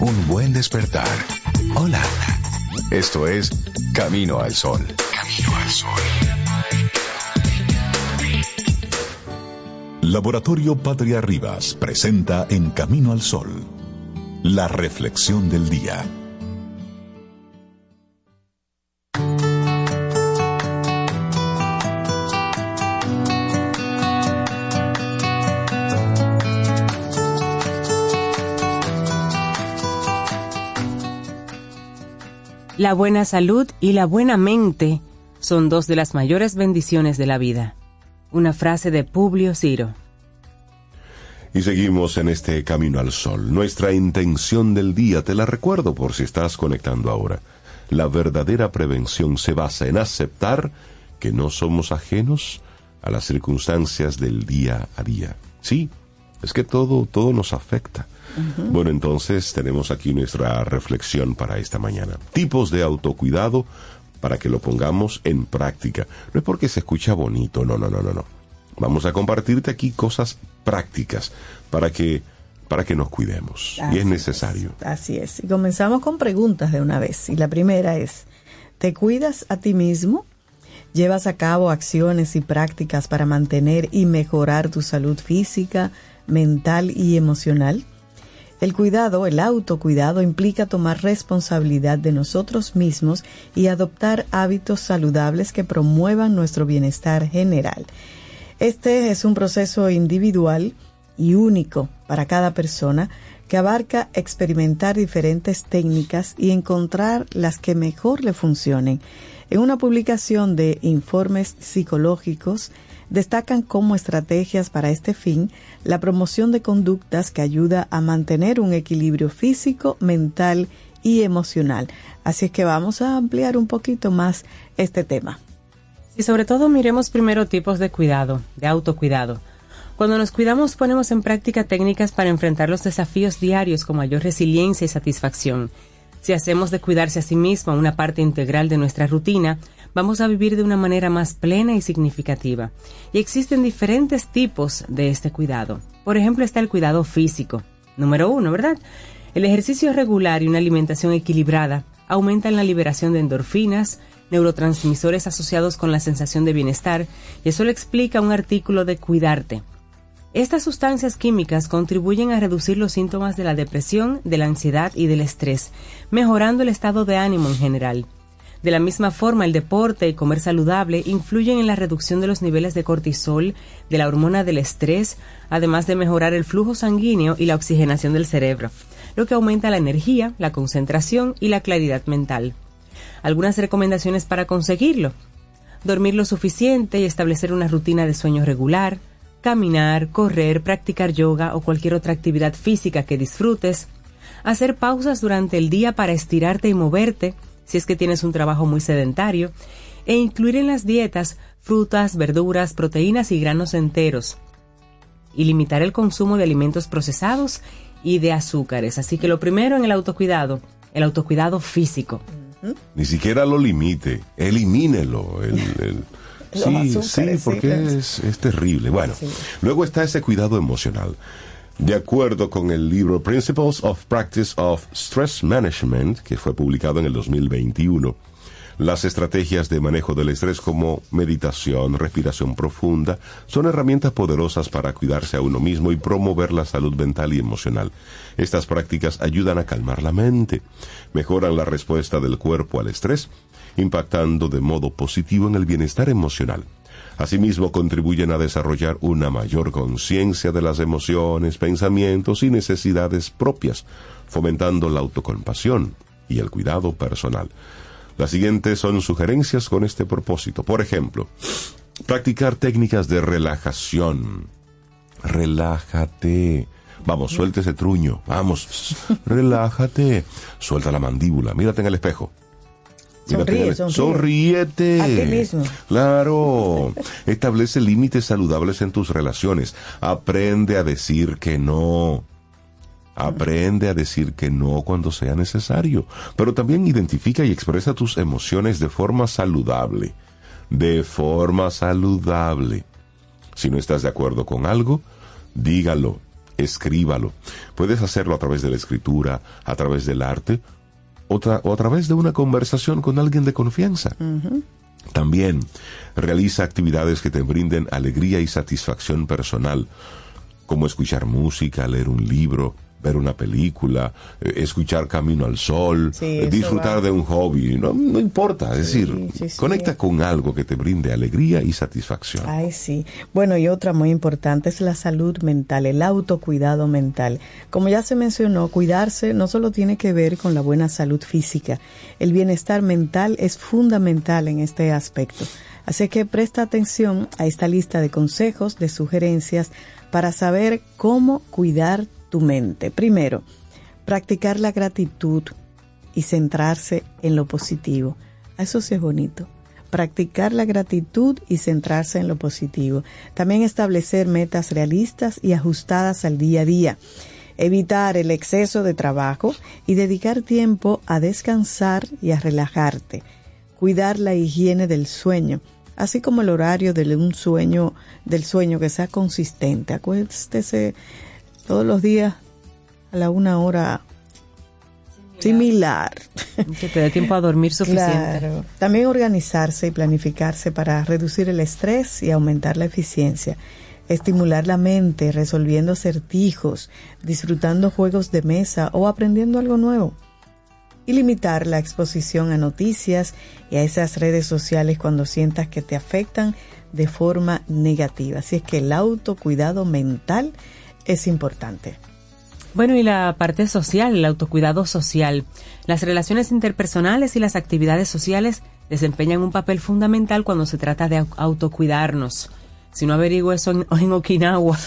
un buen despertar. Hola. Esto es Camino al Sol. Camino al Sol. Laboratorio Patria Rivas presenta En Camino al Sol, la reflexión del día. La buena salud y la buena mente son dos de las mayores bendiciones de la vida. Una frase de Publio Ciro. Y seguimos en este camino al sol. Nuestra intención del día, te la recuerdo por si estás conectando ahora. La verdadera prevención se basa en aceptar que no somos ajenos a las circunstancias del día a día. Sí, es que todo, todo nos afecta. Bueno, entonces tenemos aquí nuestra reflexión para esta mañana. Tipos de autocuidado para que lo pongamos en práctica. No es porque se escucha bonito, no, no, no, no, no. Vamos a compartirte aquí cosas prácticas para que para que nos cuidemos. y es necesario. Así es. Y comenzamos con preguntas de una vez. Y la primera es, ¿te cuidas a ti mismo? ¿Llevas a cabo acciones y prácticas para mantener y mejorar tu salud física, mental y emocional? El cuidado, el autocuidado, implica tomar responsabilidad de nosotros mismos y adoptar hábitos saludables que promuevan nuestro bienestar general. Este es un proceso individual y único para cada persona que abarca experimentar diferentes técnicas y encontrar las que mejor le funcionen. En una publicación de informes psicológicos, destacan como estrategias para este fin la promoción de conductas que ayuda a mantener un equilibrio físico, mental y emocional. Así es que vamos a ampliar un poquito más este tema. Y sobre todo miremos primero tipos de cuidado, de autocuidado. Cuando nos cuidamos ponemos en práctica técnicas para enfrentar los desafíos diarios con mayor resiliencia y satisfacción. Si hacemos de cuidarse a sí mismo una parte integral de nuestra rutina, vamos a vivir de una manera más plena y significativa. Y existen diferentes tipos de este cuidado. Por ejemplo, está el cuidado físico. Número uno, ¿verdad? El ejercicio regular y una alimentación equilibrada aumentan la liberación de endorfinas, neurotransmisores asociados con la sensación de bienestar, y eso lo explica un artículo de Cuidarte. Estas sustancias químicas contribuyen a reducir los síntomas de la depresión, de la ansiedad y del estrés, mejorando el estado de ánimo en general. De la misma forma, el deporte y comer saludable influyen en la reducción de los niveles de cortisol, de la hormona del estrés, además de mejorar el flujo sanguíneo y la oxigenación del cerebro, lo que aumenta la energía, la concentración y la claridad mental. Algunas recomendaciones para conseguirlo. Dormir lo suficiente y establecer una rutina de sueño regular, caminar, correr, practicar yoga o cualquier otra actividad física que disfrutes, hacer pausas durante el día para estirarte y moverte, si es que tienes un trabajo muy sedentario, e incluir en las dietas frutas, verduras, proteínas y granos enteros, y limitar el consumo de alimentos procesados y de azúcares. Así que lo primero en el autocuidado, el autocuidado físico. Ni siquiera lo limite, elimínelo. El, el- Sí, azúcares, sí, porque es, es terrible. Bueno, luego está ese cuidado emocional. De acuerdo con el libro Principles of Practice of Stress Management, que fue publicado en el 2021, las estrategias de manejo del estrés como meditación, respiración profunda, son herramientas poderosas para cuidarse a uno mismo y promover la salud mental y emocional. Estas prácticas ayudan a calmar la mente, mejoran la respuesta del cuerpo al estrés, impactando de modo positivo en el bienestar emocional. Asimismo, contribuyen a desarrollar una mayor conciencia de las emociones, pensamientos y necesidades propias, fomentando la autocompasión, y el cuidado personal. Las siguientes son sugerencias con este propósito. Por ejemplo, practicar técnicas de relajación. Relájate. Vamos, suelta ese truño. Vamos, relájate. Suelta la mandíbula. Mírate en el espejo. Sonríe, sonríe. Sonríete. A ti mismo. Claro. Establece límites saludables en tus relaciones. Aprende a decir que no. Aprende a decir que no cuando sea necesario. Pero también identifica y expresa tus emociones de forma saludable. De forma saludable. Si no estás de acuerdo con algo, dígalo, escríbalo. Puedes hacerlo a través de la escritura, a través del arte o, a través de una conversación con alguien de confianza. También realiza actividades que te brinden alegría y satisfacción personal, como escuchar música, leer un libro, ver una película, eh, escuchar Camino al Sol, Sí, eh, disfrutar va. de un hobby, no, no importa, es decir, sí, sí. conecta con algo que te brinde alegría y satisfacción. Ay, sí. Bueno, y otra muy importante es la salud mental, el autocuidado mental. Como ya se mencionó, cuidarse no solo tiene que ver con la buena salud física, el bienestar mental es fundamental en este aspecto. Así que presta atención a esta lista de consejos, de sugerencias para saber cómo cuidar tu mente. Primero, practicar la gratitud y centrarse en lo positivo. Eso sí es bonito. Practicar la gratitud y centrarse en lo positivo. También establecer metas realistas y ajustadas al día a día. Evitar el exceso de trabajo y dedicar tiempo a descansar y a relajarte. Cuidar la higiene del sueño, así como el horario de un sueño, del sueño que sea consistente. Acuéstese todos los días a la una hora similar. Que te dé tiempo a dormir suficiente. Claro. También organizarse y planificarse para reducir el estrés y aumentar la eficiencia. Estimular la mente resolviendo acertijos, disfrutando juegos de mesa o aprendiendo algo nuevo. Y limitar la exposición a noticias y a esas redes sociales cuando sientas que te afectan de forma negativa. Así es que el autocuidado mental es importante. Bueno, y la parte social, el autocuidado social. Las relaciones interpersonales y las actividades sociales desempeñan un papel fundamental cuando se trata de au- autocuidarnos. Si no averiguo eso en, en Okinawa.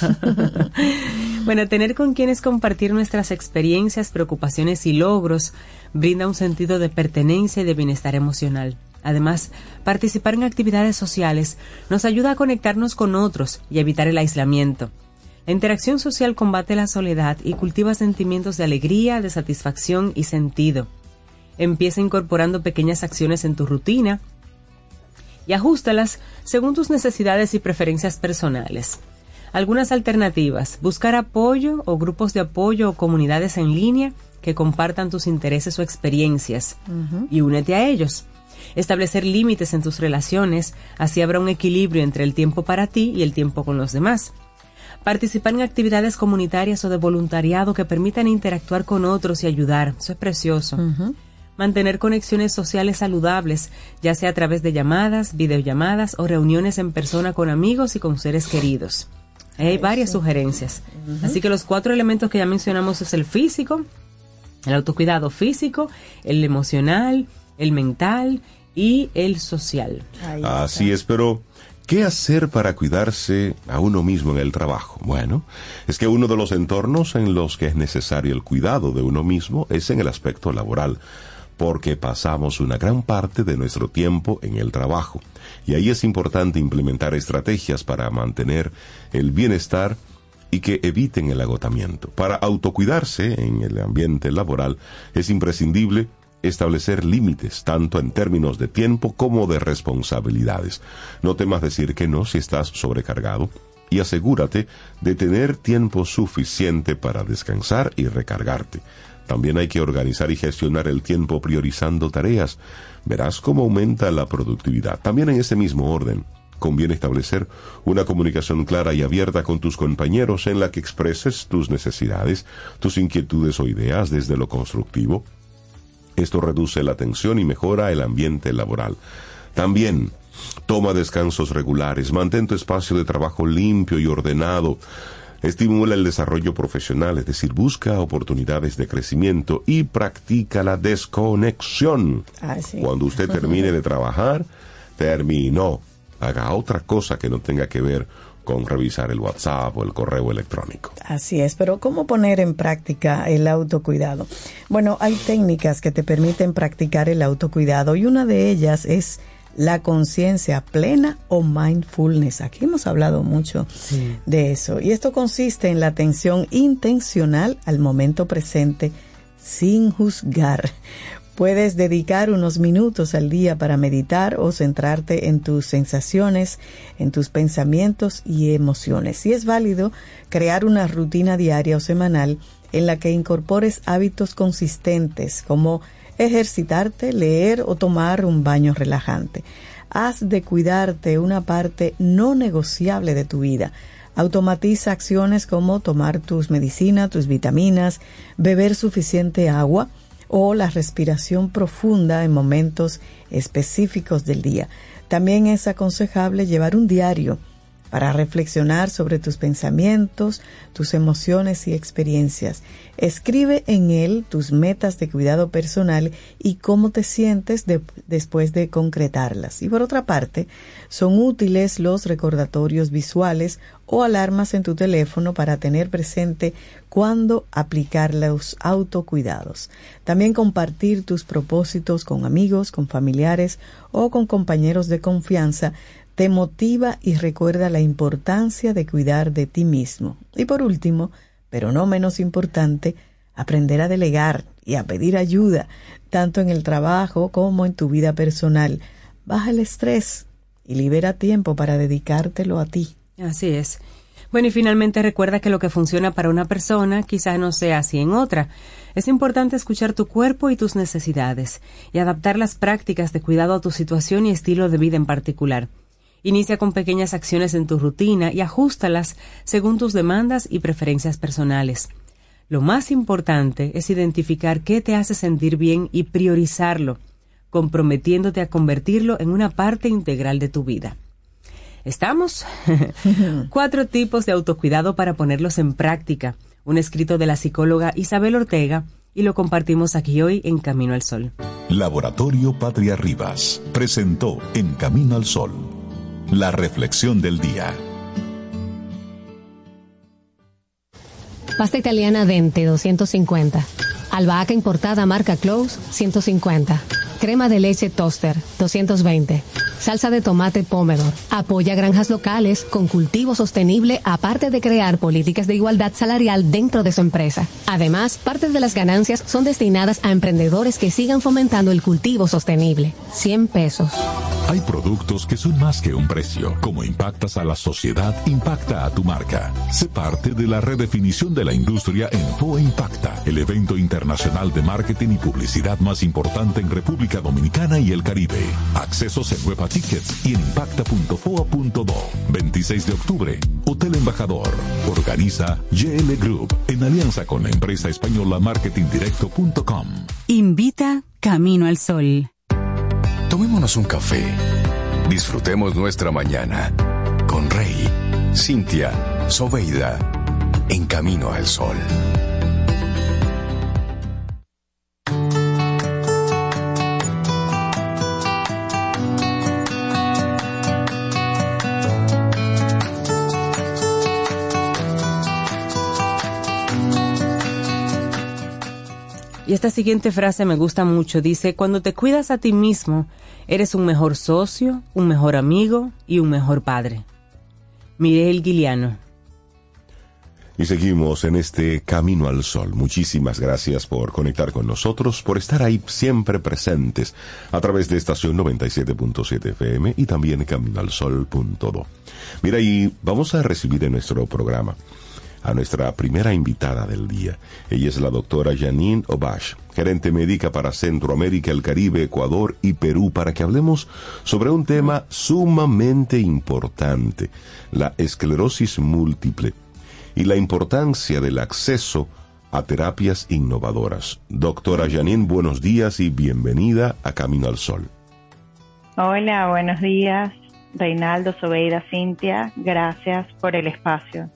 bueno, tener con quienes compartir nuestras experiencias, preocupaciones y logros brinda un sentido de pertenencia y de bienestar emocional. Además, participar en actividades sociales nos ayuda a conectarnos con otros y evitar el aislamiento. La interacción social combate la soledad y cultiva sentimientos de alegría, de satisfacción y sentido. Empieza incorporando pequeñas acciones en tu rutina y ajustalas según tus necesidades y preferencias personales. Algunas alternativas, buscar apoyo o grupos de apoyo o comunidades en línea que compartan tus intereses o experiencias y únete a ellos. Establecer límites en tus relaciones, así habrá un equilibrio entre el tiempo para ti y el tiempo con los demás. Participar en actividades comunitarias o de voluntariado que permitan interactuar con otros y ayudar. Eso es precioso. Mantener conexiones sociales saludables, ya sea a través de llamadas, videollamadas o reuniones en persona con amigos y con seres queridos. Hay varias sugerencias. Así que los cuatro elementos que ya mencionamos es el físico, el autocuidado físico, el emocional, el mental y el social. Así es, pero ¿qué hacer para cuidarse a uno mismo en el trabajo? Bueno, es que uno de los entornos en los que es necesario el cuidado de uno mismo es en el aspecto laboral, porque pasamos una gran parte de nuestro tiempo en el trabajo. Y ahí es importante implementar estrategias para mantener el bienestar y que eviten el agotamiento. Para autocuidarse en el ambiente laboral es imprescindible establecer límites, tanto en términos de tiempo como de responsabilidades. No temas decir que no si estás sobrecargado y asegúrate de tener tiempo suficiente para descansar y recargarte. También hay que organizar y gestionar el tiempo priorizando tareas. Verás cómo aumenta la productividad. También en ese mismo orden, conviene establecer una comunicación clara y abierta con tus compañeros en la que expreses tus necesidades, tus inquietudes o ideas desde lo constructivo. Esto reduce la tensión y mejora el ambiente laboral. También toma descansos regulares, mantén tu espacio de trabajo limpio y ordenado. Estimula el desarrollo profesional, es decir, busca oportunidades de crecimiento y practica la desconexión. Ah, sí. Cuando usted termine de trabajar, terminó. Haga otra cosa que no tenga que ver con revisar el WhatsApp o el correo electrónico. Así es, pero ¿cómo poner en práctica el autocuidado? Bueno, hay técnicas que te permiten practicar el autocuidado y una de ellas es la conciencia plena o mindfulness. Aquí hemos hablado mucho de eso. Y esto consiste en la atención intencional al momento presente sin juzgar. Puedes dedicar unos minutos al día para meditar o centrarte en tus sensaciones, en tus pensamientos y emociones. Y es válido crear una rutina diaria o semanal en la que incorpores hábitos consistentes como ejercitarte, leer o tomar un baño relajante. Haz de cuidarte una parte no negociable de tu vida. Automatiza acciones como tomar tus medicinas, tus vitaminas, beber suficiente agua, o la respiración profunda en momentos específicos del día. También es aconsejable llevar un diario para reflexionar sobre tus pensamientos, tus emociones y experiencias. Escribe en él tus metas de cuidado personal y cómo te sientes de- después de concretarlas. Y por otra parte, son útiles los recordatorios visuales o alarmas en tu teléfono para tener presente cuándo aplicar los autocuidados. También compartir tus propósitos con amigos, con familiares o con compañeros de confianza te motiva y recuerda la importancia de cuidar de ti mismo. Y por último, pero no menos importante, aprender a delegar y a pedir ayuda, tanto en el trabajo como en tu vida personal. Baja el estrés y libera tiempo para dedicártelo a ti. Así es. Bueno, y finalmente recuerda que lo que funciona para una persona quizás no sea así en otra. Es importante escuchar tu cuerpo y tus necesidades y adaptar las prácticas de cuidado a tu situación y estilo de vida en particular. Inicia con pequeñas acciones en tu rutina y ajustalas según tus demandas y preferencias personales. Lo más importante es identificar qué te hace sentir bien y priorizarlo, comprometiéndote a convertirlo en una parte integral de tu vida. ¿Estamos? Cuatro tipos de autocuidado para ponerlos en práctica. Un escrito de la psicóloga Isabel Ortega y lo compartimos aquí hoy en Camino al Sol. Laboratorio Patria Rivas presentó En Camino al Sol, la reflexión del día. Pasta italiana Dente 250. Albahaca importada marca Close 150. Crema de leche Toaster 220. Salsa de tomate Pomodoro. Apoya granjas locales con cultivo sostenible aparte de crear políticas de igualdad salarial dentro de su empresa. Además, parte de las ganancias son destinadas a emprendedores que sigan fomentando el cultivo sostenible. 100 pesos. Hay productos que son más que un precio. Como impactas a la sociedad, impacta a tu marca. Sé parte de la redefinición de la industria en FOA Impacta, el evento internacional de marketing y publicidad más importante en República Dominicana y el Caribe. Accesos en Huepa Tickets y en impacta.foa.do. 26 de octubre, Hotel Embajador. Organiza GL Group en alianza con la empresa española marketingdirecto.com. Invita Camino al Sol. Tomémonos un café. Disfrutemos nuestra mañana con Rey, Cintia, Soveida, en camino al sol. Y esta siguiente frase me gusta mucho. Dice, cuando te cuidas a ti mismo, eres un mejor socio, un mejor amigo y un mejor padre. Mireille Guiliano. Y seguimos en este Camino al Sol. Muchísimas gracias por conectar con nosotros, por estar ahí siempre presentes a través de estación 97.7 FM y también caminoalsol.do. Mira, y vamos a recibir en nuestro programa a nuestra primera invitada del día. Ella es la doctora Janine Obash, gerente médica para Centroamérica, el Caribe, Ecuador y Perú, para que hablemos sobre un tema sumamente importante, la esclerosis múltiple y la importancia del acceso a terapias innovadoras. Doctora Janine, buenos días y bienvenida a Camino al Sol. Hola, buenos días. Reinaldo, Sobeida, Cintia, gracias por el espacio.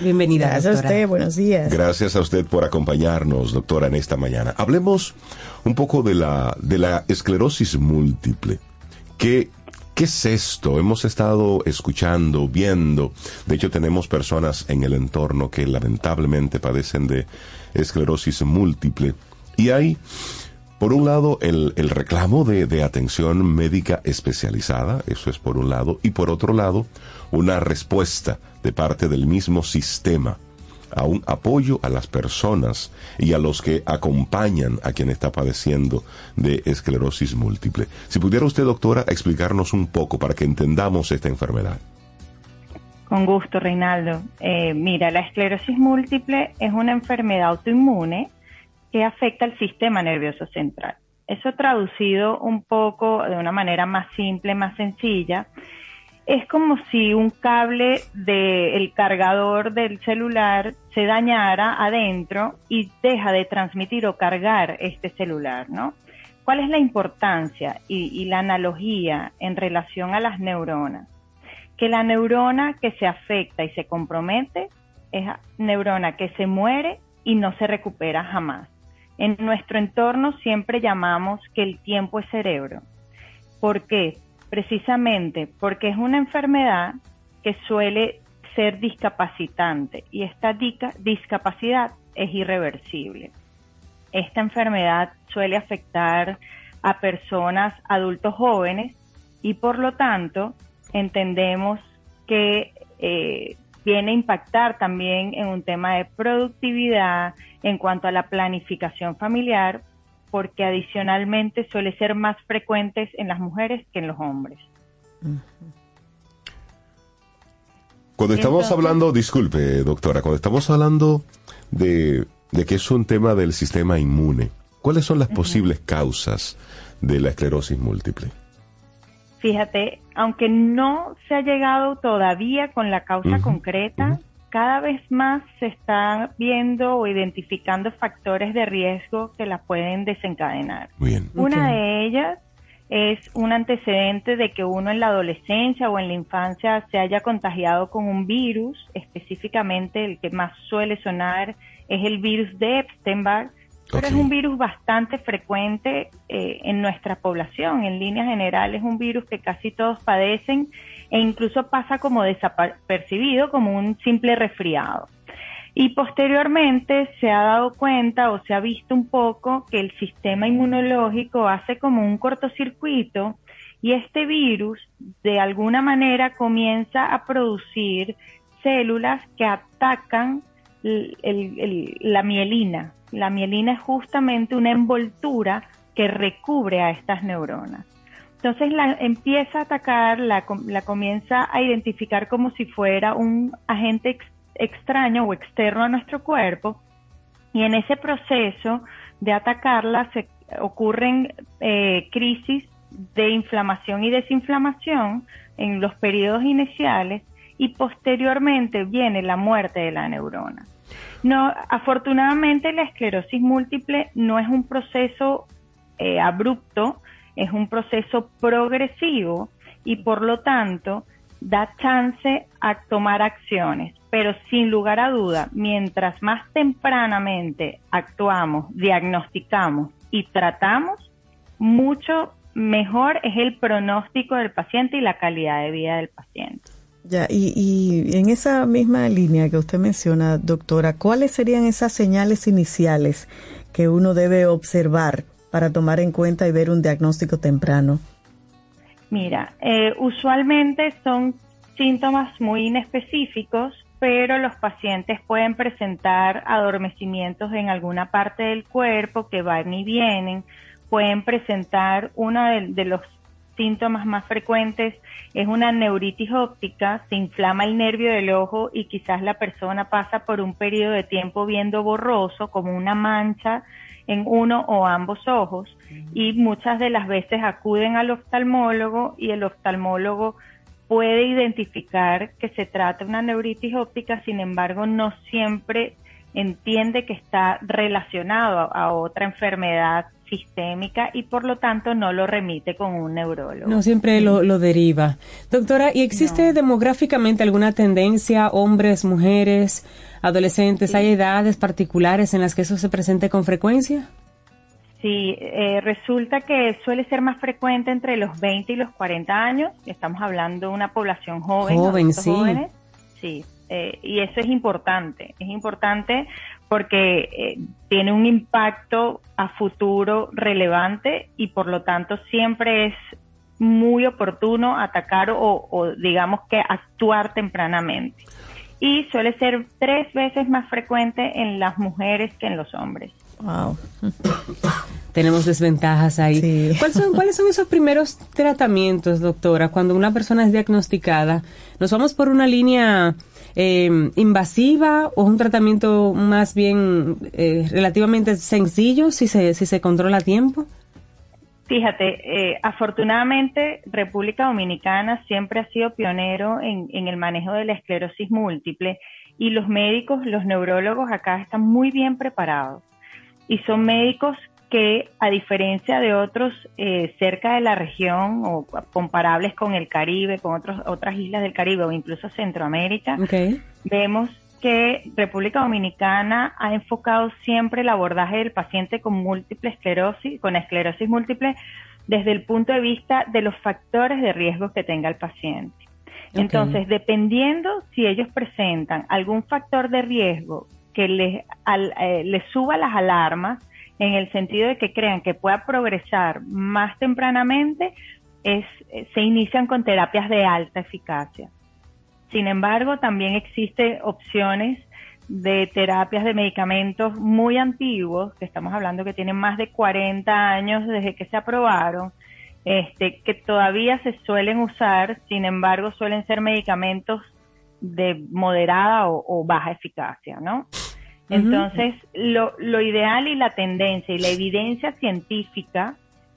Bienvenida, Gracias a usted, buenos días. Gracias a usted por acompañarnos, doctora, en esta mañana. Hablemos un poco de la, de la esclerosis múltiple. ¿Qué, ¿Qué es esto? Hemos estado escuchando, viendo. De hecho, tenemos personas en el entorno que lamentablemente padecen de esclerosis múltiple. Y hay, por un lado, el, el reclamo de, de atención médica especializada, eso es por un lado, y por otro lado, una respuesta de parte del mismo sistema a un apoyo a las personas y a los que acompañan a quien está padeciendo de esclerosis múltiple. Si pudiera usted, doctora, explicarnos un poco para que entendamos esta enfermedad. Con gusto, Reinaldo. Eh, mira, la esclerosis múltiple es una enfermedad autoinmune que afecta al sistema nervioso central. Eso traducido un poco de una manera más simple, más sencilla, es como si un cable del cargador del celular se dañara adentro y deja de transmitir o cargar este celular, ¿no? ¿Cuál es la importancia y, y la analogía en relación a las neuronas? Que la neurona que se afecta y se compromete es neurona que se muere y no se recupera jamás. En nuestro entorno siempre llamamos que el tiempo es cerebro. ¿Por qué? Precisamente porque es una enfermedad que suele ser discapacitante y esta discapacidad es irreversible. Esta enfermedad suele afectar a personas adultos jóvenes y por lo tanto entendemos que eh, viene a impactar también en un tema de productividad en cuanto a la planificación familiar, porque adicionalmente suele ser más frecuentes en las mujeres que en los hombres. Cuando estamos Entonces- hablando, disculpe, doctora, cuando estamos hablando de, de que es un tema del sistema inmune, ¿cuáles son las posibles causas de la esclerosis múltiple? Fíjate, aunque no se ha llegado todavía con la causa concreta, cada vez más se están viendo o identificando factores de riesgo que la pueden desencadenar. Bien. Una de ellas es un antecedente de que uno en la adolescencia o en la infancia se haya contagiado con un virus, específicamente el que más suele sonar es el virus de Epstein-Barr, pero es un virus bastante frecuente eh, en nuestra población. En líneas generales es un virus que casi todos padecen e incluso pasa como desapercibido, como un simple resfriado. Y posteriormente se ha dado cuenta o se ha visto un poco que el sistema inmunológico hace como un cortocircuito y este virus de alguna manera comienza a producir células que atacan el- el- el- la mielina. La mielina es justamente una envoltura que recubre a estas neuronas. Entonces la empieza a atacar, la, com- la comienza a identificar como si fuera un agente ex- extraño o externo a nuestro cuerpo y en ese proceso de atacarla se ocurren eh, crisis de inflamación y desinflamación en los periodos iniciales y posteriormente viene la muerte de la neurona. No, afortunadamente la esclerosis múltiple no es un proceso eh, abrupto, es un proceso progresivo y por lo tanto da chance a tomar acciones. Pero sin lugar a duda, mientras más tempranamente actuamos, diagnosticamos y tratamos, mucho mejor es el pronóstico del paciente y la calidad de vida del paciente. Ya, y, y en esa misma línea que usted menciona, doctora, ¿cuáles serían esas señales iniciales que uno debe observar para tomar en cuenta y ver un diagnóstico temprano? Mira, eh, usualmente son síntomas muy inespecíficos, pero los pacientes pueden presentar adormecimientos en alguna parte del cuerpo que van y vienen, pueden presentar uno de, de los síntomas más frecuentes es una neuritis óptica, se inflama el nervio del ojo y quizás la persona pasa por un periodo de tiempo viendo borroso, como una mancha en uno o ambos ojos, y muchas de las veces acuden al oftalmólogo y el oftalmólogo puede identificar que se trata de una neuritis óptica, sin embargo no siempre entiende que está relacionado a, a otra enfermedad sistémica y por lo tanto no lo remite con un neurólogo. No siempre lo, lo deriva. Doctora, ¿y existe demográficamente alguna tendencia, hombres, mujeres, adolescentes, hay edades particulares en las que eso se presente con frecuencia? Sí, eh, resulta que suele ser más frecuente entre los 20 y los 40 años. Estamos hablando de una población joven. Joven, sí. jóvenes. Sí, eh, y eso es importante. Es importante porque eh, tiene un impacto a futuro relevante y por lo tanto siempre es muy oportuno atacar o, o digamos que actuar tempranamente. Y suele ser tres veces más frecuente en las mujeres que en los hombres. Wow. Tenemos desventajas ahí. ¿Cuáles, son, ¿Cuáles son esos primeros tratamientos, doctora, cuando una persona es diagnosticada? ¿Nos vamos por una línea eh, invasiva o un tratamiento más bien eh, relativamente sencillo si se, si se controla a tiempo? Fíjate, eh, afortunadamente República Dominicana siempre ha sido pionero en, en el manejo de la esclerosis múltiple y los médicos, los neurólogos acá están muy bien preparados y son médicos que a diferencia de otros eh, cerca de la región o comparables con el Caribe, con otros, otras islas del Caribe o incluso Centroamérica, vemos que República Dominicana ha enfocado siempre el abordaje del paciente con múltiple esclerosis, con esclerosis múltiple, desde el punto de vista de los factores de riesgo que tenga el paciente. Entonces, dependiendo si ellos presentan algún factor de riesgo que les, al, eh, les suba las alarmas, en el sentido de que crean que pueda progresar más tempranamente, es, eh, se inician con terapias de alta eficacia. Sin embargo, también existen opciones de terapias de medicamentos muy antiguos, que estamos hablando que tienen más de 40 años desde que se aprobaron, este, que todavía se suelen usar, sin embargo, suelen ser medicamentos de moderada o, o baja eficacia, ¿no? Entonces, lo, lo ideal y la tendencia y la evidencia científica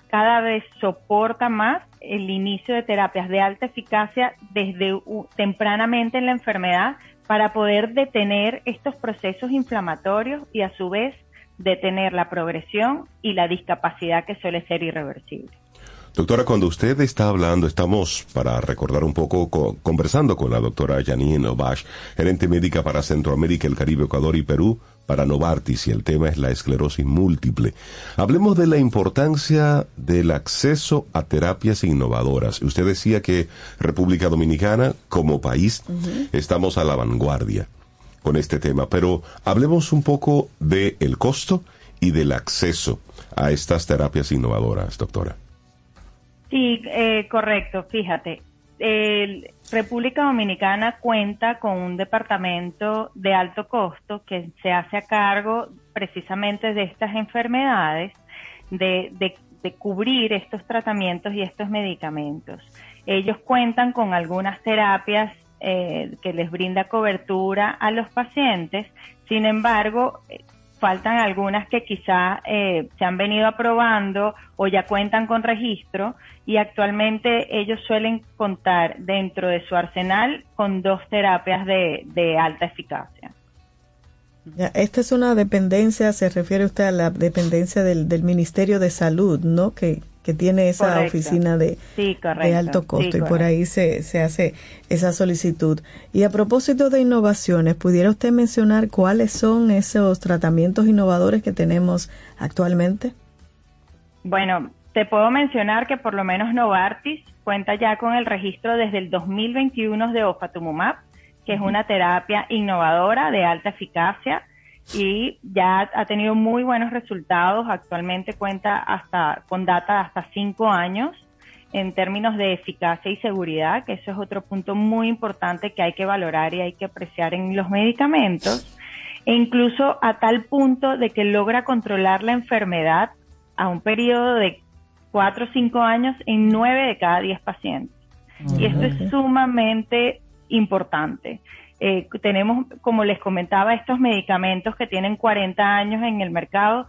cada vez soporta más el inicio de terapias de alta eficacia desde u- tempranamente en la enfermedad para poder detener estos procesos inflamatorios y a su vez detener la progresión y la discapacidad que suele ser irreversible. Doctora, cuando usted está hablando, estamos, para recordar un poco, co- conversando con la doctora Janine Obash, gerente médica para Centroamérica, el Caribe, Ecuador y Perú, para Novartis, y el tema es la esclerosis múltiple. Hablemos de la importancia del acceso a terapias innovadoras. Usted decía que República Dominicana, como país, estamos a la vanguardia con este tema, pero hablemos un poco del el costo y del acceso a estas terapias innovadoras, doctora. Sí, eh, correcto. Fíjate, el República Dominicana cuenta con un departamento de alto costo que se hace a cargo precisamente de estas enfermedades, de, de, de cubrir estos tratamientos y estos medicamentos. Ellos cuentan con algunas terapias eh, que les brinda cobertura a los pacientes, sin embargo, eh, faltan algunas que quizá eh, se han venido aprobando o ya cuentan con registro y actualmente ellos suelen contar dentro de su arsenal con dos terapias de, alta eficacia. Esta es una dependencia, se refiere usted a la dependencia del, del Ministerio de Salud, ¿no? Que, que tiene esa Correcto. oficina de, Sí, correcto. de alto Sí, costo y por ahí se, se hace esa solicitud. Y a propósito de innovaciones, ¿pudiera usted mencionar cuáles son esos tratamientos innovadores que tenemos actualmente? Bueno, te puedo mencionar que por lo menos Novartis cuenta ya con el registro desde el 2021 de Ofatumumab, que es una terapia innovadora de alta eficacia y ya ha tenido muy buenos resultados. Actualmente cuenta hasta con data de hasta cinco años en términos de eficacia y seguridad, que eso es otro punto muy importante que hay que valorar y hay que apreciar en los medicamentos, e incluso a tal punto de que logra controlar la enfermedad a un periodo de cuatro o cinco años en nueve de cada diez pacientes. Y esto es sumamente importante. Eh, tenemos, como les comentaba, estos medicamentos que tienen 40 años en el mercado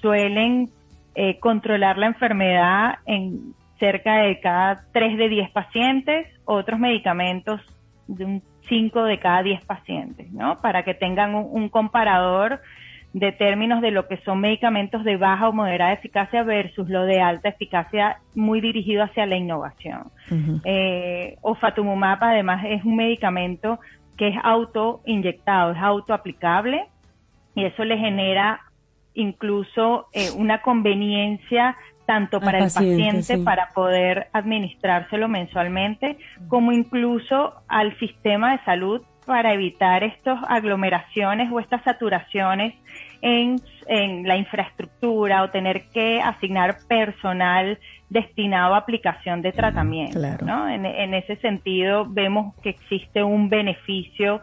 suelen eh, controlar la enfermedad en cerca de cada 3 de 10 pacientes, otros medicamentos de un 5 de cada 10 pacientes, ¿no? Para que tengan un, un comparador de términos de lo que son medicamentos de baja o moderada eficacia versus lo de alta eficacia muy dirigido hacia la innovación. Eh, ofatumumab además es un medicamento que es auto inyectado, es auto aplicable y eso le genera incluso eh, una conveniencia tanto para el paciente, paciente sí. para poder administrárselo mensualmente, como incluso al sistema de salud para evitar estas aglomeraciones o estas saturaciones en, en la infraestructura o tener que asignar personal destinado a aplicación de tratamiento. ¿no? En, en ese sentido, vemos que existe un beneficio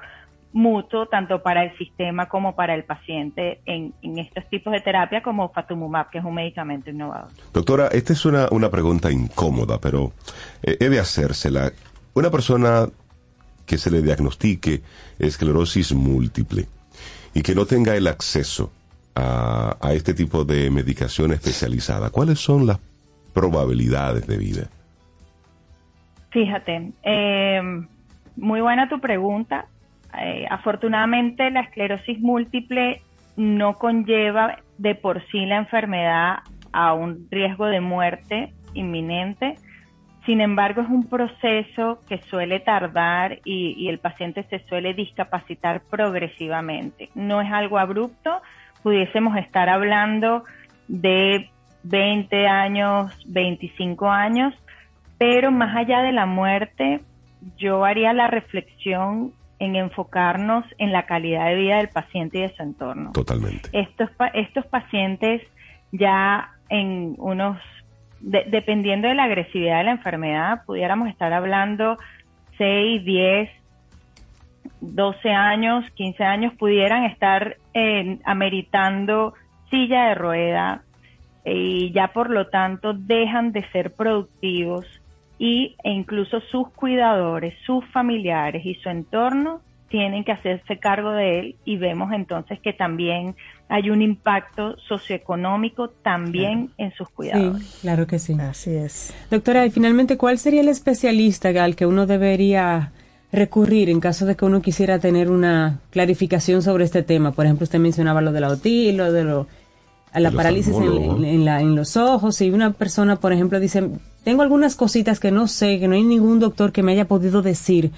mutuo tanto para el sistema como para el paciente en, en estos tipos de terapia como Fatumumab, que es un medicamento innovador. Doctora, esta es una, una pregunta incómoda, pero eh, he de hacérsela. Una persona que se le diagnostique esclerosis múltiple y que no tenga el acceso a, a este tipo de medicación especializada, ¿cuáles son las probabilidades de vida? Fíjate, eh, muy buena tu pregunta. Eh, afortunadamente la esclerosis múltiple no conlleva de por sí la enfermedad a un riesgo de muerte inminente. Sin embargo, es un proceso que suele tardar y, y el paciente se suele discapacitar progresivamente. No es algo abrupto, pudiésemos estar hablando de 20 años, 25 años, pero más allá de la muerte, yo haría la reflexión en enfocarnos en la calidad de vida del paciente y de su entorno. Totalmente. Estos, estos pacientes ya en unos, de- dependiendo de la agresividad de la enfermedad, pudiéramos estar hablando 6, 10, 12 años, 15 años, pudieran estar eh, ameritando silla de rueda y ya por lo tanto dejan de ser productivos y, e incluso sus cuidadores, sus familiares y su entorno tienen que hacerse cargo de él y vemos entonces que también hay un impacto socioeconómico también en sus cuidadores. Sí, claro que sí. Así es. Doctora, y finalmente, ¿cuál sería el especialista al que uno debería recurrir en caso de que uno quisiera tener una clarificación sobre este tema? Por ejemplo, usted mencionaba lo de la otis, lo de lo, a la parálisis en, en- en la- en los ojos. Y una persona, por ejemplo, dice, tengo algunas cositas que no sé, que no hay ningún doctor que me haya podido decir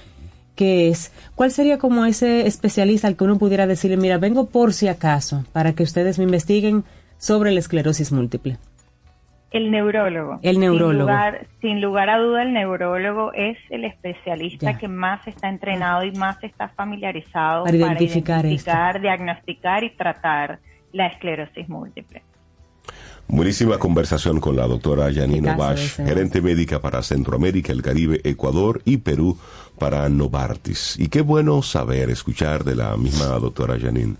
qué es. ¿Cuál sería como ese especialista al que uno pudiera decirle, mira, vengo por si acaso, para que ustedes me investiguen sobre la esclerosis múltiple? El neurólogo. El neurólogo. Sin lugar, sin lugar a duda, el neurólogo es el especialista Ya. que más está entrenado y más está familiarizado Para identificar identificar, diagnosticar y tratar la esclerosis múltiple. Buenísima conversación con la doctora Janine ese. gerente médica para Centroamérica, el Caribe, Ecuador y Perú para Novartis. Y qué bueno saber, escuchar de la misma doctora Janine,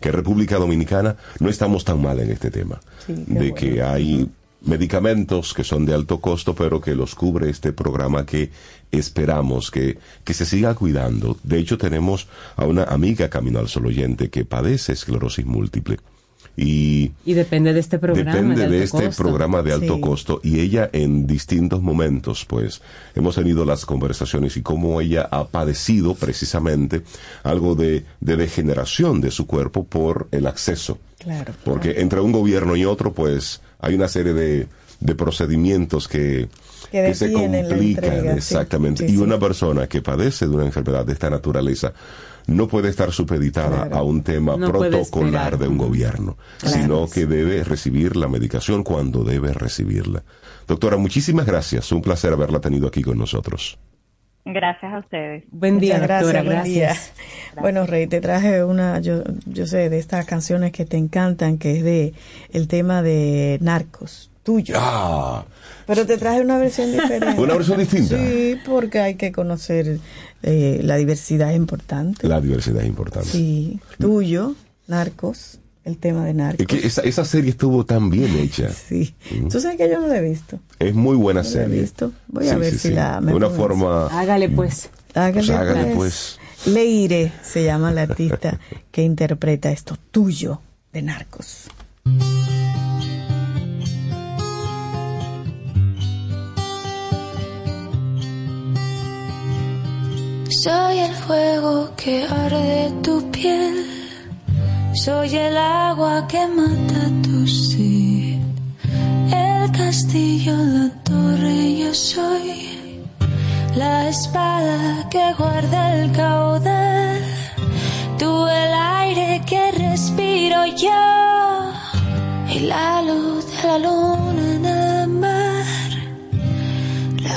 que en República Dominicana no estamos tan mal en este tema. Sí, de bueno. que hay medicamentos que son de alto costo, pero que los cubre este programa que esperamos que, que se siga cuidando. De hecho, tenemos a una amiga Camino al Sol oyente que padece esclerosis múltiple. Y Y depende de este programa. Depende de de, alto este costo. programa de alto Sí. costo y ella en distintos momentos, pues, hemos tenido las conversaciones y cómo ella ha padecido precisamente algo de, de degeneración de su cuerpo por el acceso. Claro. Porque entre un gobierno y otro, pues, hay una serie de, de procedimientos que, Que que se complican. entrega, exactamente. Sí, y sí. una persona que padece de una enfermedad de esta naturaleza no puede estar supeditada Claro. a un tema No protocolar de un gobierno, Claro. sino que debe recibir la medicación cuando debe recibirla. Doctora, muchísimas gracias. Un placer haberla tenido aquí con nosotros. Gracias a ustedes. Buen Muchas gracias, buen día. gracias. Bueno, Rey, te traje una, yo, yo sé, de estas canciones que te encantan, que es de el tema de Narcos, tuyo. Ah, Pero te traje una versión diferente. ¿Una versión distinta? Sí, porque hay que conocer eh, la diversidad es importante. la diversidad es importante. Sí, tuyo, Narcos, el tema de Narcos. Es que esa, esa serie estuvo tan bien hecha. Sí. Tú sabes que yo no la he visto. Es muy buena No la he serie. visto. Voy a ver si la- me De una forma. Hágale pues. Hágale, Pues hágale, pues. Leire se llama la artista que interpreta esto tuyo de Narcos. Soy el fuego que arde tu piel, Soy el agua que mata tu sed. El castillo, la torre, yo soy. La espada que guarda el caudal. Tú el aire que respiro yo. Y la luz de la luna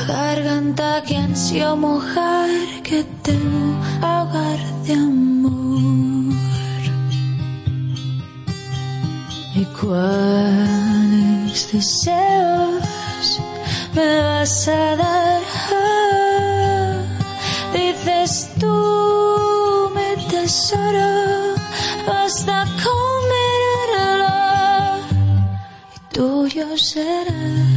garganta que ansio mojar, que temo ahogar de amor. ¿Y cuáles deseos me vas a dar? Ah, dices tú, mi tesoro, basta con mirarlo y tuyo será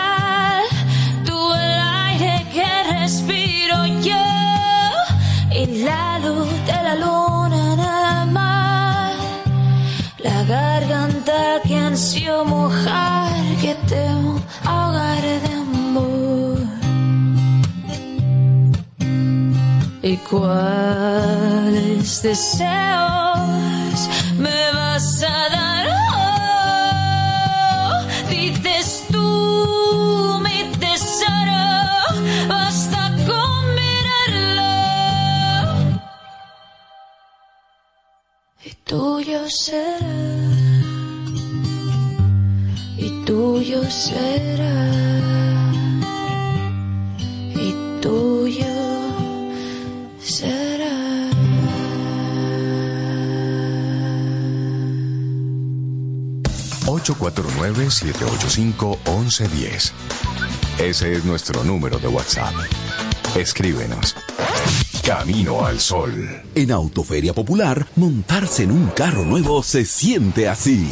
ansio mojar, que te ahogar de amor. ¿Y cuáles deseos me vas a dar? Oh, dices tú, mi tesoro, basta con mirarlo y tuyo será, tuyo será, y tuyo será. 849-785-1110. Ese es nuestro número de WhatsApp. Escríbenos. Camino al Sol. En Autoferia Popular, montarse en un carro nuevo se siente así.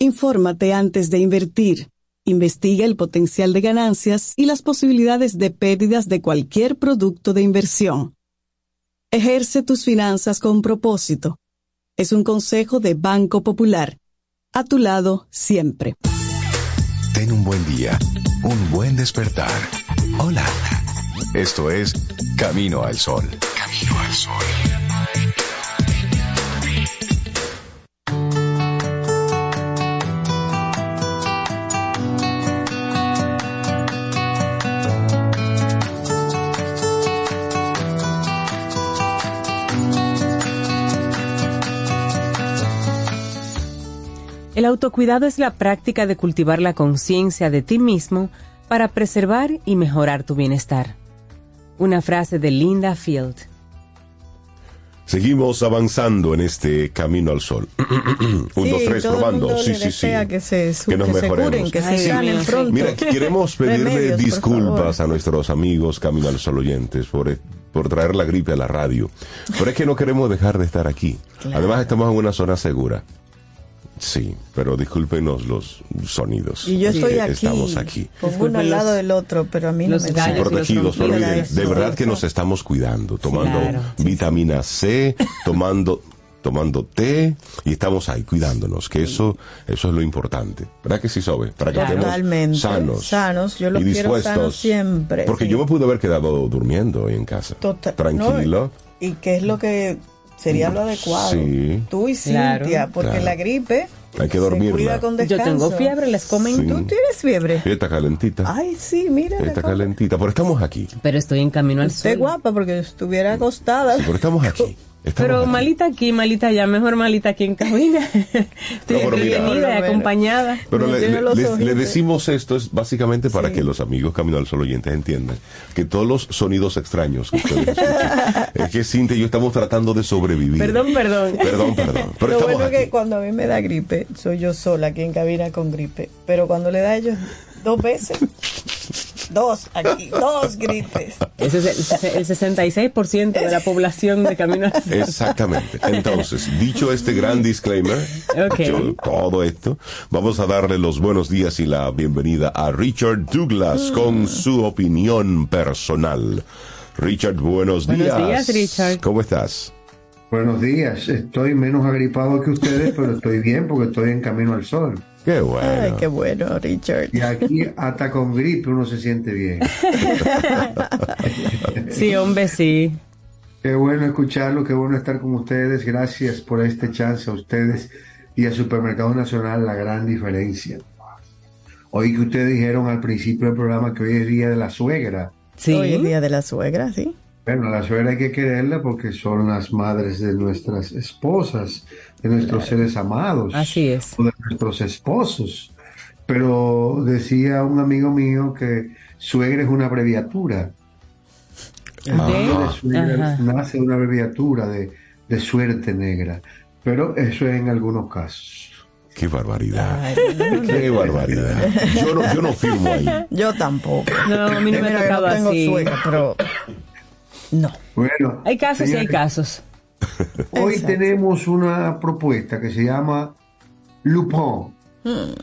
Infórmate antes de invertir. Investiga el potencial de ganancias y las posibilidades de pérdidas de cualquier producto de inversión. Ejerce tus finanzas con propósito. Es un consejo de Banco Popular. A tu lado siempre. Ten un buen día, un buen despertar. Hola. Esto es Camino al Sol. Camino al Sol. El autocuidado es la práctica de cultivar la conciencia de ti mismo para preservar y mejorar tu bienestar. Una frase de Linda Field. Seguimos avanzando en este camino al sol. Un, Sí, dos, tres, todo el probando. mundo Sí, le sí, sí. desea que se nos que se mejoremos. curen, que se Ay, sanen Dios mío, pronto. Mira, queremos pedirle Remedios, disculpas a nuestros amigos Camino al Sol oyentes por, por traer la gripe a la radio. Pero es que no queremos dejar de estar aquí. Además, estamos en una zona segura. Sí, pero discúlpenos los sonidos. Y yo estoy aquí, Estamos aquí. con uno al lado del otro, pero a mí no me Sí, da. protegidos, Mira miren, eso. de verdad que nos estamos cuidando, tomando Claro. vitamina C, tomando tomando té y estamos ahí cuidándonos, que eso eso es lo importante. ¿Verdad que sí, Sobe? Para que Totalmente. estemos sanos. Sanos, yo los y quiero sanos siempre. Porque sí. yo me pude haber quedado durmiendo hoy en casa. Total- Tranquilo. ¿Y qué es lo que sería lo adecuado? Sí. Tú y Claro. Cintia, porque Claro. la gripe Hay que dormirla. con Yo tengo fiebre, les comento. Sí. ¿Tú tienes fiebre? Sí, está calentita. Ay, sí, mira. está calentita. Pero estamos aquí. Pero estoy en camino al sol. guapa porque estuviera acostada. Sí, pero estamos aquí. Estamos Pero aquí. malita aquí, malita allá, mejor malita aquí en cabina. Estoy lo menos. acompañada. Pero le, les- decimos esto es básicamente para que los amigos Camino al Sol oyentes entiendan que todos los sonidos extraños que ustedes escuchan es que Cintia y yo estamos tratando de sobrevivir. Perdón, perdón. Perdón, perdón. Pero Lo bueno es aquí. que cuando a mí me da gripe, soy yo sola aquí en cabina con gripe. Pero cuando le da a ellos dos veces, dos aquí, dos gripes. Ese es el, el 66% de la población de Camino al Sol. Exactamente. Entonces, dicho este gran disclaimer, Ok. dicho todo esto, vamos a darle los buenos días y la bienvenida a Richard Douglas con su opinión personal. Richard, buenos, Buenos días. días, Richard. ¿Cómo estás? Buenos días, estoy menos agripado que ustedes, pero estoy bien porque estoy en camino al sol. Qué bueno. Ay, qué bueno, Richard. Y aquí hasta con gripe uno se siente bien. Sí, hombre, sí. Qué bueno escucharlo, qué bueno estar con ustedes. Gracias por este chance a ustedes y a Supermercado Nacional, la gran diferencia. Oí que ustedes dijeron al principio del programa que hoy es día de la suegra. Sí. Hoy es día de la suegra, sí. Bueno, la suegra hay que quererla porque son las madres de nuestras esposas, de nuestros seres amados. Así es. o de nuestros esposos. Pero decía un amigo mío que suegra es una abreviatura. De nace de una abreviatura de, de suerte negra. Pero eso es en algunos casos. Qué barbaridad. Ay, Qué barbaridad. Yo no, yo no firmo ahí. Yo tampoco. No, a mí no me ha Mira, yo tocado no tengo así. suegra, pero no. Bueno, Hay casos y hay casos. Hoy Exacto. tenemos una propuesta que se llama Lupin. Hmm.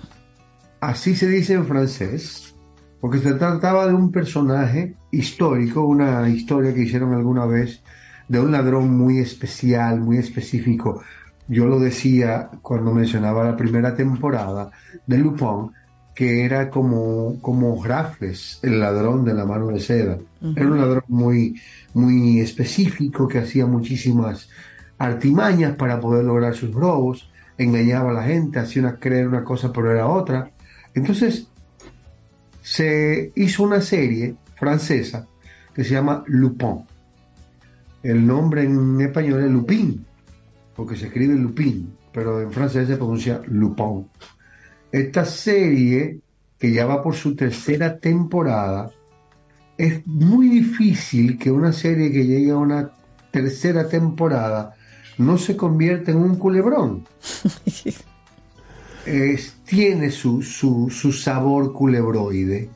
Así se dice en francés, porque se trataba de un personaje histórico, una historia que hicieron alguna vez de un ladrón muy especial, muy específico. Yo lo decía cuando mencionaba la primera temporada de Lupin, que era como, como Raffles, el ladrón de la mano de seda. Era un ladrón muy, muy específico que hacía muchísimas artimañas para poder lograr sus robos, engañaba a la gente, hacía una, creer una cosa pero era otra. Entonces se hizo una serie francesa que se llama Lupin. El nombre en español es Lupin, porque se escribe Lupin, pero en francés se pronuncia Lupin. Esta serie, que ya va por su tercera temporada, es muy difícil que una serie que llegue a una tercera temporada no se convierta en un culebrón. Es- tiene su, su, su sabor culebroide,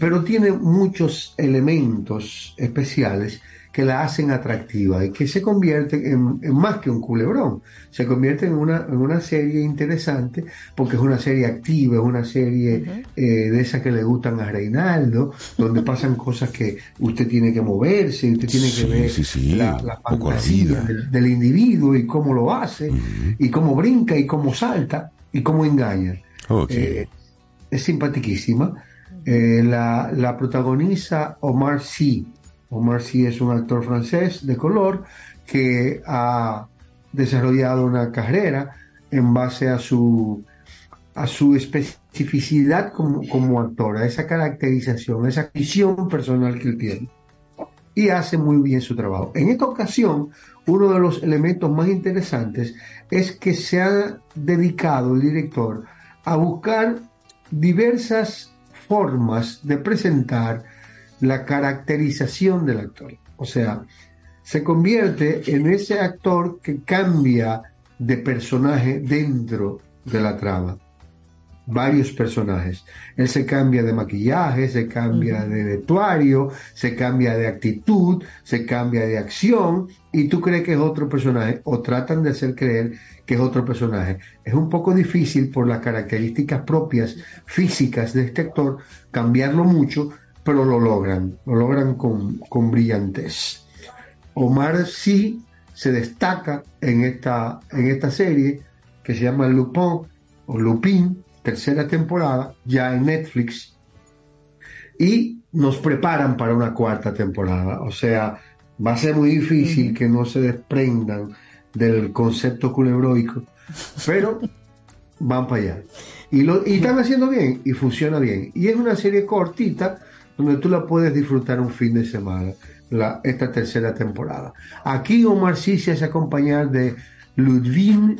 pero tiene muchos elementos especiales que la hacen atractiva y que se convierten en, en más que un culebrón, se convierte en una, en una serie interesante porque es una serie activa, es una serie eh, de esas que le gustan a Reinaldo, donde pasan cosas que usted tiene que moverse, usted tiene que ver sí, sí, la, la fantasía del, del individuo y cómo lo hace, y cómo brinca y cómo salta y cómo engaña. Eh, es simpaticísima. Eh, la, la protagoniza Omar Sy. Omar Sy es un actor francés de color que ha desarrollado una carrera en base a su, a su especificidad como, como actor, a esa caracterización, a esa visión personal que él tiene. Y hace muy bien su trabajo. En esta ocasión, uno de los elementos más interesantes es que se ha dedicado el director a buscar diversas formas de presentar la caracterización del actor. O sea, se convierte en ese actor que cambia de personaje dentro de la trama. Varios personajes. Él se cambia de maquillaje, se cambia de vestuario, se cambia de actitud, se cambia de acción y tú crees que es otro personaje o tratan de hacer creer que es otro personaje. Es un poco difícil por las características propias físicas de este actor cambiarlo mucho, pero lo logran, lo logran con, con brillantez. Omar sí se destaca en esta, en esta serie que se llama Lupin o Lupin, tercera temporada, ya en Netflix, y nos preparan para una cuarta temporada. O sea, Va a ser muy difícil que no se desprendan del concepto culebroico, pero van para allá. Y, lo, y están haciendo bien y funciona bien. Y es una serie cortita donde tú la puedes disfrutar un fin de semana, esta tercera temporada. Aquí Omar sí se hace acompañar de Ludwig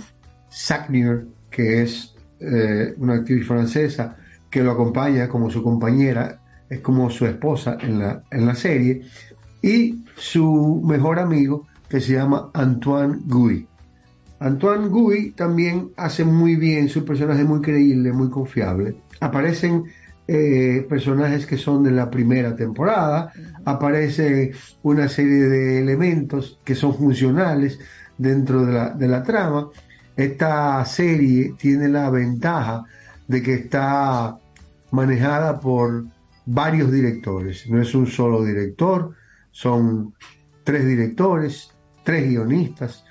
Sagnier, que es eh, una actriz francesa que lo acompaña como su compañera, es como su esposa en la, en la serie, y su mejor amigo que se llama Antoine Guy. Antoine Guy también hace muy bien, su personaje es muy creíble, muy confiable. Aparecen eh, personajes que son de la primera temporada, aparece una serie de elementos que son funcionales dentro de la, de la trama. Esta serie tiene la ventaja de que está manejada por varios directores, no es un solo director, son tres directores, tres guionistas,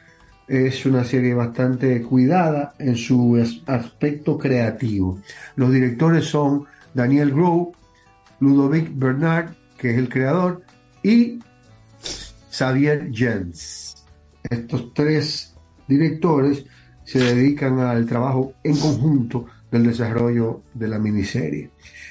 es una serie bastante cuidada en su as- aspecto creativo. Los directores son Daniel Grove, Ludovic Bernard, que es el creador, y Xavier Jens. Estos tres directores se dedican al trabajo en conjunto del desarrollo de la miniserie.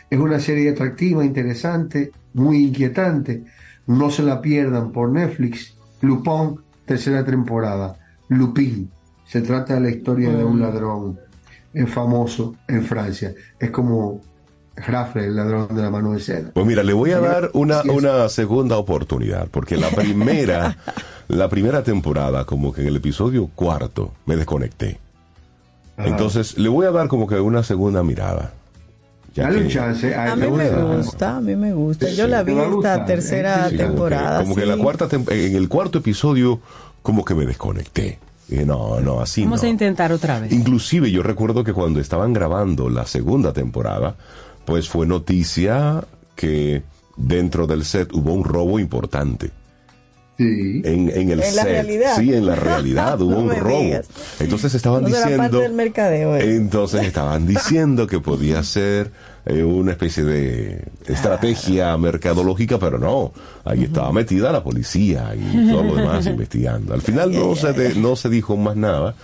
Es una serie atractiva, interesante, muy inquietante. No se la pierdan por Netflix. Lupin, tercera temporada. Lupin. Se trata de la historia de un Mm. ladrón famoso en Francia. Es como Raffle, el ladrón de la mano de seda. Pues mira, le voy a Sí, dar una, una segunda oportunidad, porque la primera, la primera temporada, como que en el episodio cuarto, me desconecté. Ajá. Entonces, le voy a dar como que una segunda mirada. Ya Dale que- un chance. A mí me gusta, a mí me gusta. Sí, Yo la vi esta gustar, tercera Sí, como que- temporada. Como que, en la cuarta tem- en el cuarto episodio, como que me desconecté. Dije, no, no, así Vamos no. a intentar otra vez. Inclusive yo recuerdo que cuando estaban grabando la segunda temporada, pues fue noticia que dentro del set hubo un robo importante. Sí. En, en el En la set. realidad. Sí, en la realidad hubo No un robo. digas. Entonces estaban O sea, era parte diciendo... del mercadeo. eh. Entonces estaban diciendo que podía ser eh, una especie de estrategia mercadológica, pero no. Ahí estaba metida la policía y todo lo demás investigando. Al final no se, de- no se dijo más nada,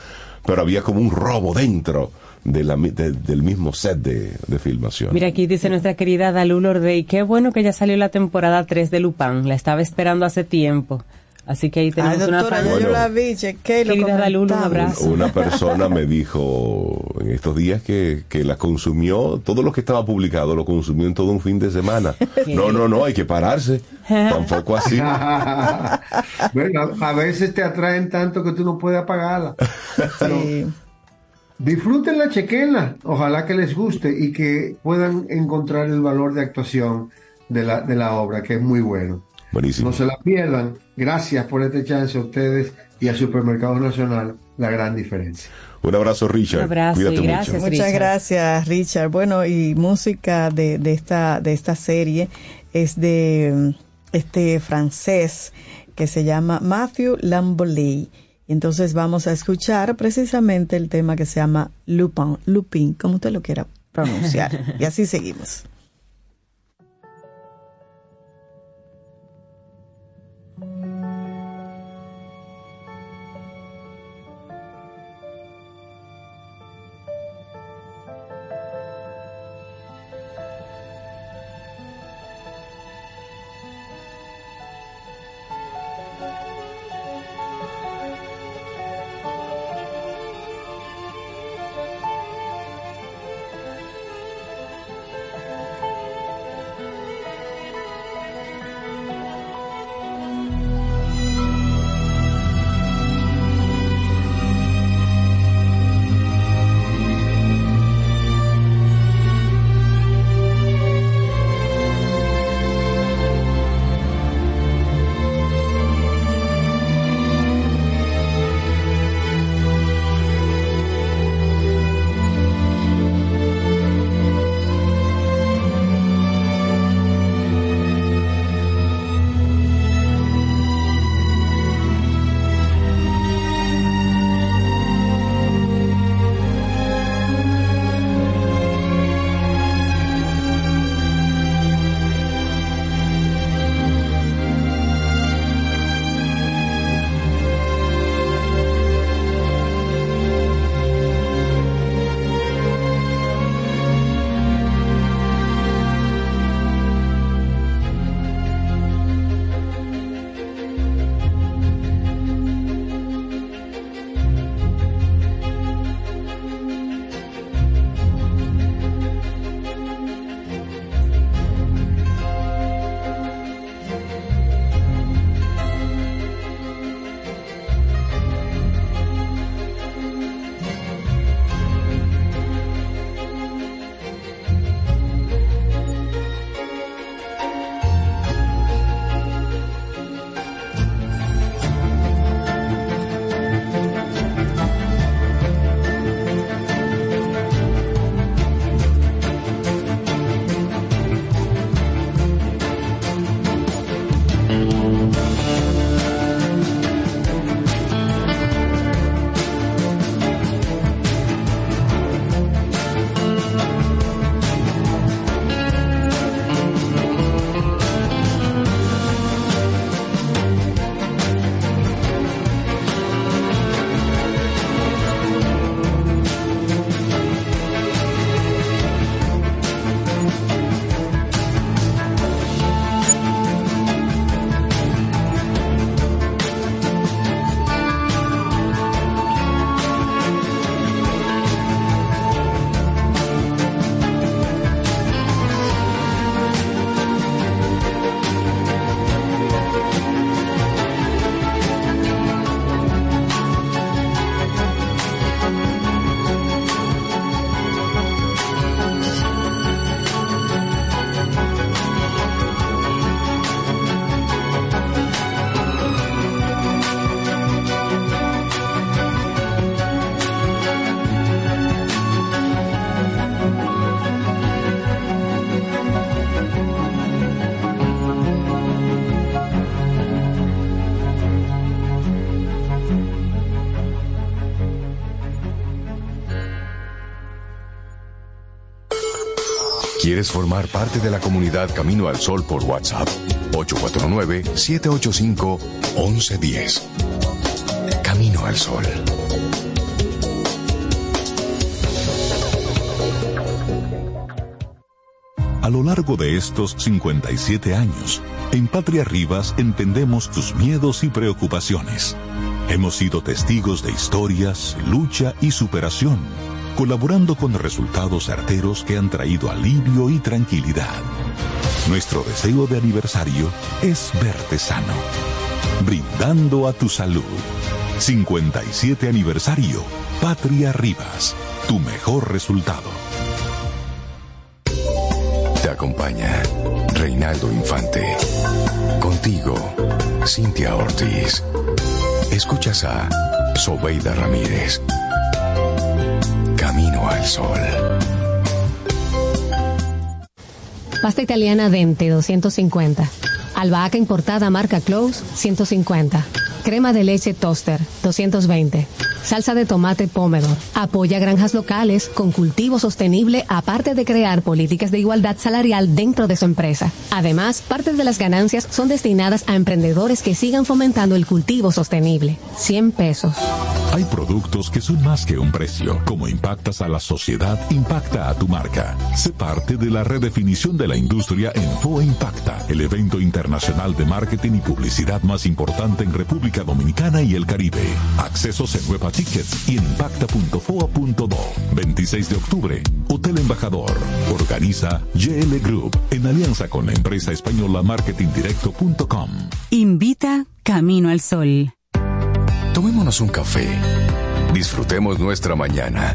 pero había como un robo dentro de la mi- de- del mismo set de, de filmación. Mira, aquí dice nuestra querida Dalu Lordey, qué bueno que ya salió la temporada 3 de Lupin, la estaba esperando hace tiempo. Así que ahí tenemos Ay, una fan. yo Bueno. la vi, chequé y lo Querida Dalu, un comentamos. abrazo. Una persona me dijo en estos días que, que la consumió, todo lo que estaba publicado lo consumió en todo un fin de semana. No, no, no, hay que pararse. Tampoco así. bueno, a veces te atraen tanto que tú no puedes apagarla. Pero disfrútenla, chequenla. Ojalá que les guste y que puedan encontrar el valor de actuación de la, de la obra, que es muy bueno. Buenísimo. No se la pierdan. Gracias por este chance a ustedes y a Supermercados Nacional, la gran diferencia. Un abrazo, Richard. Un abrazo Cuídate y gracias, mucho. Muchas Richard. gracias, Richard. Bueno, y música de, de esta de esta serie es de este francés que se llama Matthew Lamboley. Y entonces vamos a escuchar precisamente el tema que se llama Lupin, Lupin, como usted lo quiera pronunciar. y así seguimos. ¿Quieres formar parte de la comunidad Camino al Sol por WhatsApp? 849-785-1110. Camino al Sol. A lo largo de estos 57 años, en Patria Rivas entendemos tus miedos y preocupaciones. Hemos sido testigos de historias, lucha y superación, colaborando con resultados certeros que han traído alivio y tranquilidad. Nuestro deseo de aniversario es verte sano, brindando a tu salud. 57 aniversario, Patria Rivas, tu mejor resultado. Te acompaña Reinaldo Infante. Contigo, Cintia Ortiz. Escuchas a Sobeida Ramírez. Pasta italiana Dente 250. Albahaca importada marca Close 150. Crema de leche Toaster 220. Salsa de tomate Pomodoro. Apoya granjas locales con cultivo sostenible aparte de crear políticas de igualdad salarial dentro de su empresa. Además, parte de las ganancias son destinadas a emprendedores que sigan fomentando el cultivo sostenible. 100 pesos. Hay productos que son más que un precio. Como impactas a la sociedad, impacta a tu marca. Sé parte de la redefinición de la industria en FOA Impacta, el evento internacional de marketing y publicidad más importante en República Dominicana y el Caribe. Accesos en Nueva Tickets y en impacta.foa.do. 26 de octubre, Hotel Embajador. Organiza GL Group en alianza con la empresa española marketingdirecto.com. Invita Camino al Sol. Tomémonos un café. Disfrutemos nuestra mañana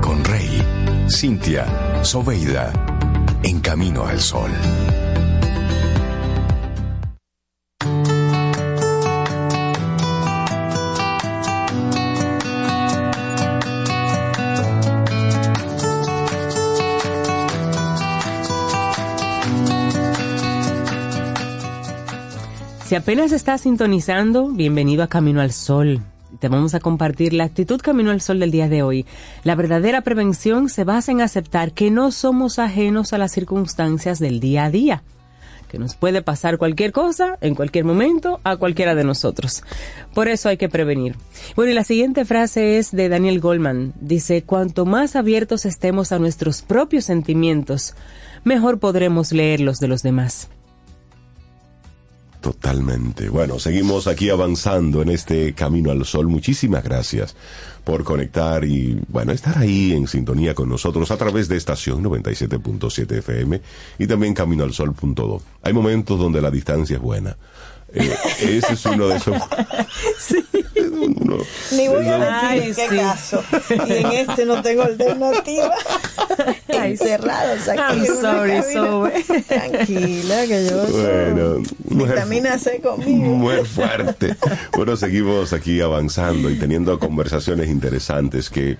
con Rey, Cintia, Soveida, en camino al sol. Si apenas estás sintonizando, bienvenido a Camino al Sol. Te vamos a compartir la actitud Camino al Sol del día de hoy. La verdadera prevención se basa en aceptar que no somos ajenos a las circunstancias del día a día, que nos puede pasar cualquier cosa en cualquier momento a cualquiera de nosotros. Por eso hay que prevenir. Bueno, y la siguiente frase es de Daniel Goldman. Dice, cuanto más abiertos estemos a nuestros propios sentimientos, mejor podremos leer los de los demás. Totalmente. Bueno, seguimos aquí avanzando en este camino al sol. Muchísimas gracias por conectar y, bueno, estar ahí en sintonía con nosotros a través de estación 97.7 FM y también caminoalsol.do. Hay momentos donde la distancia es buena. Eh, ese es uno de esos. uno- Ni voy a decir en qué sí. caso. Y en este no tengo alternativa. Encerrados aquí. I'm sorry. Zoe. Tranquila, que yo Bueno, soy vitamina C conmigo. Muy fuerte. Bueno, seguimos aquí avanzando y teniendo conversaciones interesantes que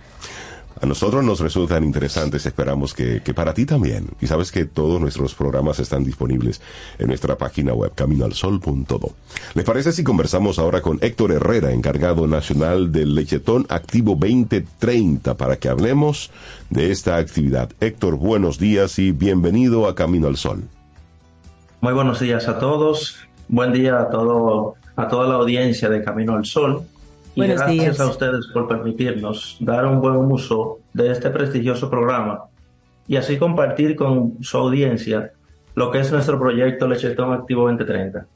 a nosotros nos resultan interesantes. Esperamos que, que para ti también. Y sabes que todos nuestros programas están disponibles en nuestra página web caminoalsol.do. ¿Les parece si conversamos ahora con Héctor Herrera, encargado nacional del Lechetón Activo 2030, para que hablemos de esta actividad? Héctor, buenos días y bienvenido a Camino al Sol. Muy buenos días a todos. Buen día a todo a toda la audiencia de Camino al Sol. Y Buenos gracias días. a ustedes por permitirnos dar un buen uso de este prestigioso programa y así compartir con su audiencia lo que es nuestro proyecto Lechetón Activo 2030.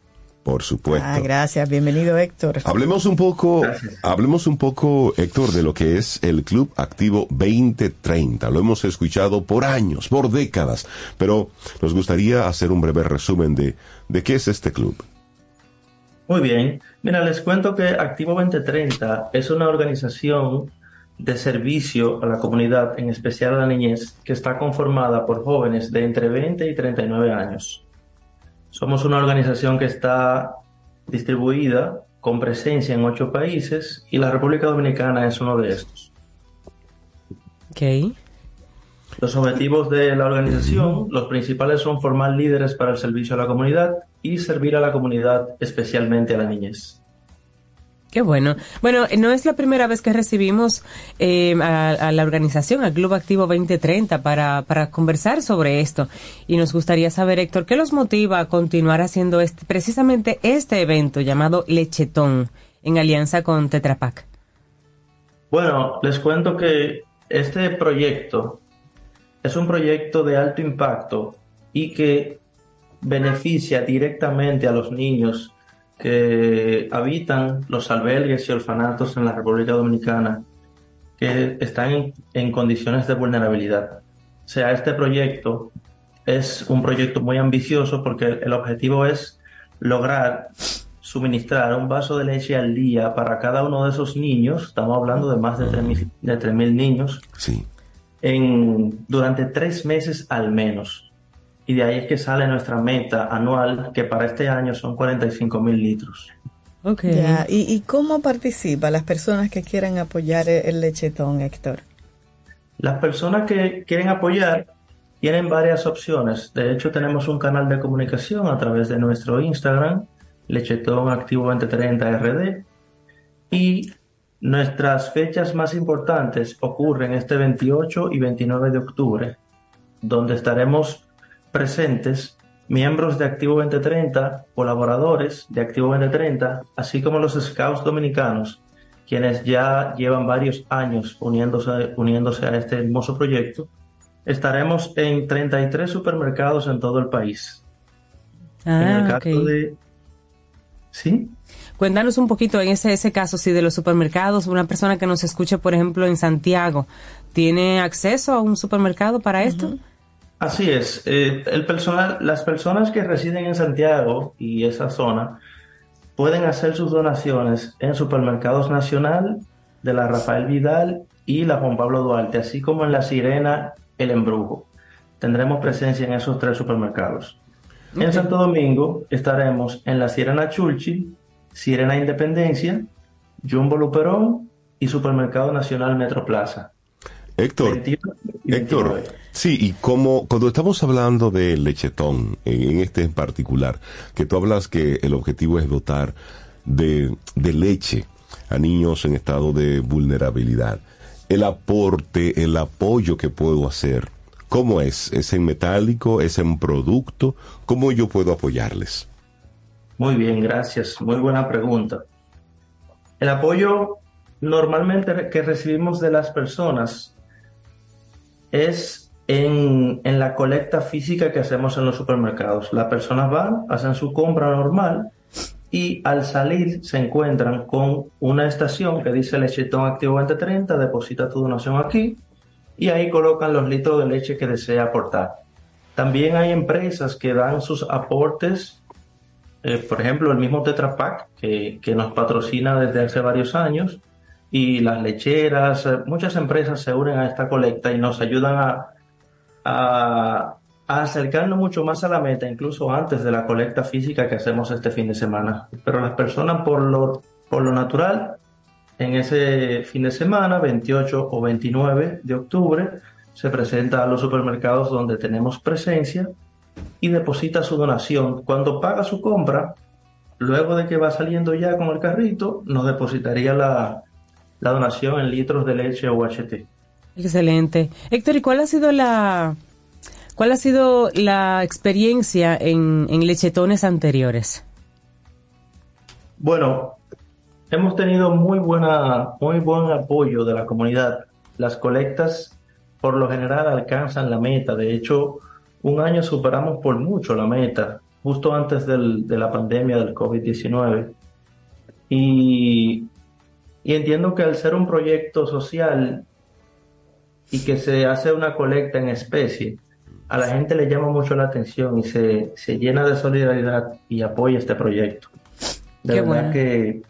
Por supuesto. Ah, gracias. Bienvenido, Héctor. Hablemos un poco, hablemos un poco, Héctor, de lo que es el Club Activo 2030. Lo hemos escuchado por años, por décadas, pero nos gustaría hacer un breve resumen de, de qué es este club. Muy bien. Mira, les cuento que Activo 2030 es una organización de servicio a la comunidad, en especial a la niñez, que está conformada por jóvenes de entre 20 y 39 años. Somos una organización que está distribuida con presencia en ocho países y la República Dominicana es uno de estos. Ok. Los objetivos de la organización, los principales son formar líderes para el servicio a la comunidad y servir a la comunidad, especialmente a la niñez. Qué bueno. Bueno, eh, no es la primera vez que recibimos eh, a, a la organización, al Club Activo 2030, para, para conversar sobre esto. Y nos gustaría saber, Héctor, ¿qué los motiva a continuar haciendo este, precisamente este evento llamado Lechetón en alianza con Tetra Pak? Bueno, les cuento que este proyecto es un proyecto de alto impacto y que beneficia directamente a los niños que habitan los albergues y orfanatos en la República Dominicana que están en, condiciones de vulnerabilidad. Sea, este proyecto es un proyecto muy ambicioso porque el, objetivo es lograr suministrar un vaso de leche al día para cada uno de esos niños, estamos hablando de más de 3.000 de 3.000 niños, Sí. En, durante tres meses al menos. Y de ahí es que sale nuestra meta anual, que para este año son 45 mil litros. Ya, ¿Y, ¿Y cómo participan las personas que quieran apoyar el, el lechetón, Héctor? Las personas que quieren apoyar tienen varias opciones. De hecho, tenemos un canal de comunicación a través de nuestro Instagram, Lechetón Activo 2030 RD. Y nuestras fechas más importantes ocurren este 28 y 29 de octubre, donde estaremos presentes miembros de Activo 2030, colaboradores de Activo 2030, así como los Scouts dominicanos, quienes ya llevan varios años uniéndose, uniéndose a este hermoso proyecto. Estaremos en 33 supermercados en todo el país. en el Ah, caso de... ¿Sí? Cuéntanos un poquito en ese, ese caso, si de los supermercados, una persona que nos escuche, por ejemplo, en Santiago, ¿tiene acceso a un supermercado para esto? Así es. eh, el personal, las personas que residen en Santiago y esa zona pueden hacer sus donaciones en Supermercados Nacional de la Rafael Vidal y la Juan Pablo Duarte, así como en la Sirena El Embrujo. Tendremos presencia en esos tres supermercados. En Santo Domingo estaremos en la Sirena Chulchi, Sirena Independencia, Jumbo Luperón y Supermercado Nacional Metroplaza. Héctor, Héctor, sí, y como cuando estamos hablando de lechetón, en, en este en particular, que tú hablas que el objetivo es dotar de, de leche a niños en estado de vulnerabilidad, el aporte, el apoyo que puedo hacer, ¿cómo es? ¿Es en metálico? ¿Es en producto? ¿Cómo yo puedo apoyarles? Muy bien, gracias. Muy buena pregunta. El apoyo normalmente que recibimos de las personas es en, en la colecta física que hacemos en los supermercados. Las personas van, hacen su compra normal y al salir se encuentran con una estación que dice Lechetón Activo 2030, deposita tu donación aquí y ahí colocan los litros de leche que desea aportar. También hay empresas que dan sus aportes eh, por ejemplo, el mismo Tetra Pak, que, que nos patrocina desde hace varios años, y las lecheras, eh, muchas empresas se unen a esta colecta y nos ayudan a, a, a acercarnos mucho más a la meta, incluso antes de la colecta física que hacemos este fin de semana. Pero las personas, por lo, por lo natural, en ese fin de semana, 28 o 29 de octubre, se presenta a los supermercados donde tenemos presencia y deposita su donación. Cuando paga su compra, luego de que va saliendo ya con el carrito, nos depositaría la, la donación en litros de leche o HT. Excelente. Héctor, ¿y cuál ha sido la cuál ha sido la experiencia en, en lechetones anteriores? Bueno, hemos tenido muy buena, muy buen apoyo de la comunidad. Las colectas por lo general alcanzan la meta. De hecho, un año superamos por mucho la meta, justo antes del- de la pandemia del COVID-19. Y, y entiendo que al ser un proyecto social y que se hace una colecta en especie, a la gente le llama mucho la atención y se, se llena de solidaridad y apoya este proyecto. De Qué verdad bueno. que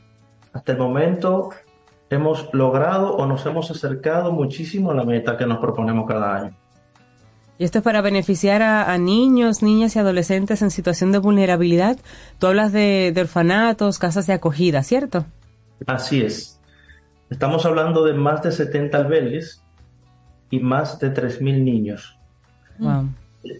hasta el momento hemos logrado o nos hemos acercado muchísimo a la meta que nos proponemos cada año. Y esto es para beneficiar a, a niños, niñas y adolescentes en situación de vulnerabilidad. Tú hablas de, de orfanatos, casas de acogida, ¿cierto? Así es. Estamos hablando de más de 70 albergues y más de 3.000 niños. Wow.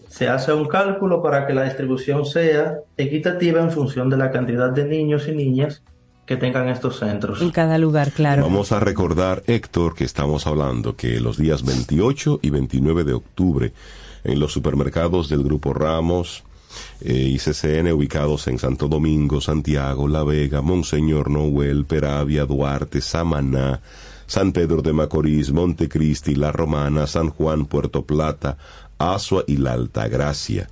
Se hace un cálculo para que la distribución sea equitativa en función de la cantidad de niños y niñas que tengan estos centros. En cada lugar, claro. Vamos a recordar, Héctor, que estamos hablando que los días 28 y 29 de octubre en los supermercados del Grupo Ramos eh, y CCN ubicados en Santo Domingo, Santiago, La Vega, Monseñor Noel, Peravia, Duarte, Samaná, San Pedro de Macorís, Montecristi, La Romana, San Juan, Puerto Plata, Asua y La Altagracia.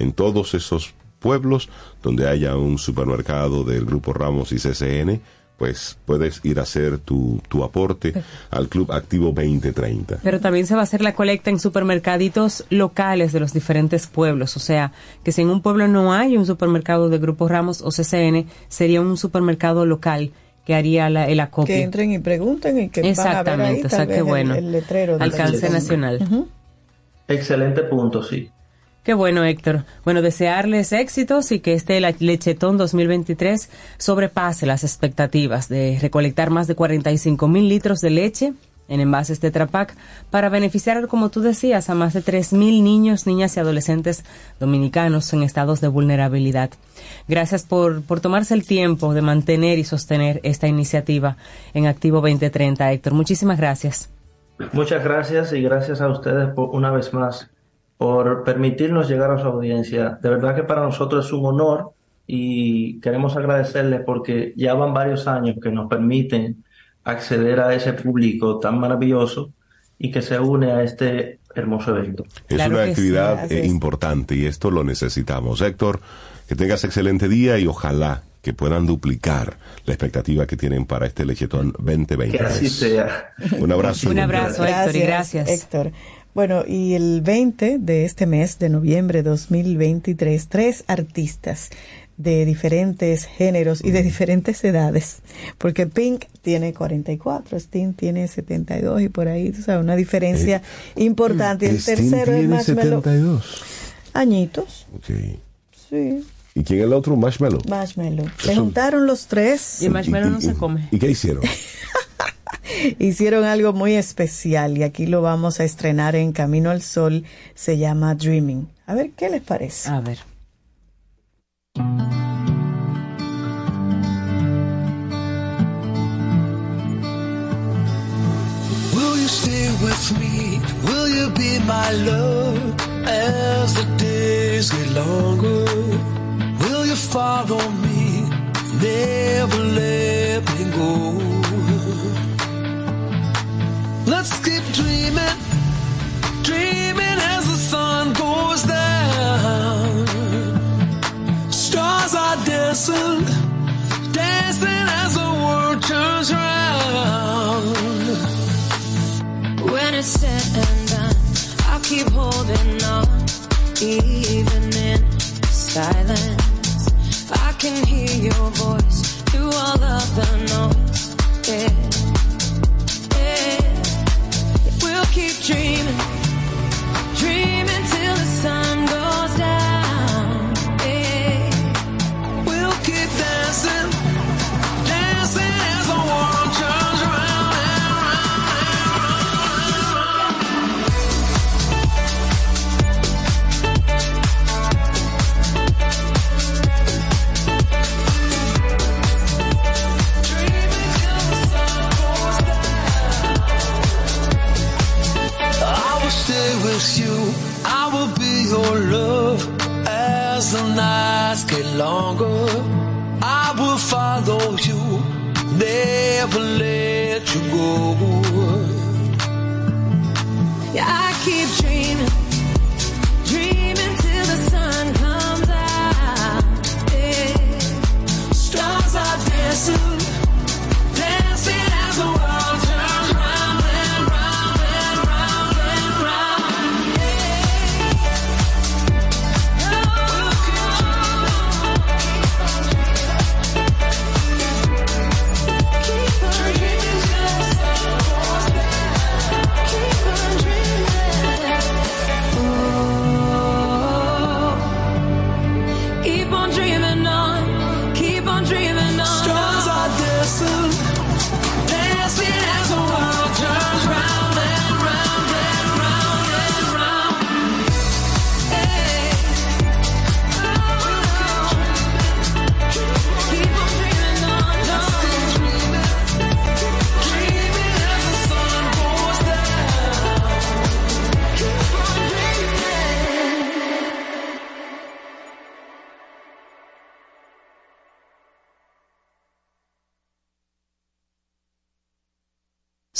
En todos esos pueblos donde haya un supermercado del Grupo Ramos y CCN, pues puedes ir a hacer tu, tu aporte al Club Activo 2030. Pero también se va a hacer la colecta en supermercaditos locales de los diferentes pueblos. O sea, que si en un pueblo no hay un supermercado de Grupo Ramos o CCN, sería un supermercado local que haría la, el acopio. Que entren y pregunten y que van a ver ahí, Exactamente, o tal sea, el- bueno. el letrero del Alcance nacional. Excelente punto, sí. Qué bueno, Héctor. Bueno, desearles éxitos y que este Lechetón 2023 sobrepase las expectativas de recolectar más de 45 mil litros de leche en envases Tetra Pak para beneficiar, como tú decías, a más de 3 mil niños, niñas y adolescentes dominicanos en estados de vulnerabilidad. Gracias por, por tomarse el tiempo de mantener y sostener esta iniciativa en Activo 2030, Héctor. Muchísimas gracias. Muchas gracias y gracias a ustedes por, una vez más por permitirnos llegar a su audiencia. De verdad que para nosotros es un honor y queremos agradecerles porque ya van varios años que nos permiten acceder a ese público tan maravilloso y que se une a este hermoso evento. Es una actividad eh, importante y esto lo necesitamos. Héctor, que tengas excelente día y ojalá que puedan duplicar la expectativa que tienen para este Lechetón 2020. Que así sea. Un abrazo. Un abrazo, Héctor, y gracias. Héctor. Bueno, y el 20 de este mes de noviembre 2023, tres artistas de diferentes géneros y de diferentes edades, porque Pink tiene 44, Sting tiene 72 y por ahí, tú sabes, una diferencia importante. Y el Sting tercero es tiene Marshmello. 72. Añitos, Ok. sí, ¿Y quién es el otro? Marshmallow. Marshmello. Se Eso- juntaron los tres. Y el marshmallow no se come. ¿Y qué hicieron? Hicieron algo muy especial y aquí lo vamos a estrenar en Camino al Sol. Se llama Dreaming. A ver, ¿qué les parece? A ver. Will you stay with me? Will you be my love as the days get longer? Will you follow me? Never let me go. Let's keep dreaming, dreaming as the sun goes down. Stars are dancing, dancing as the world turns round. When it's said and done, I'll keep holding on, even in silence.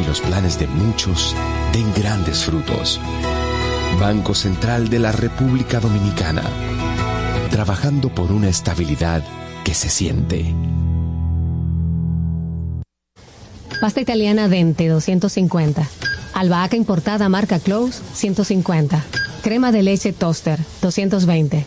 y los planes de muchos den grandes frutos. Banco Central de la República Dominicana. Trabajando por una estabilidad que se siente. Pasta italiana Dente 250. Albahaca importada marca Close 150. Crema de leche Toaster 220.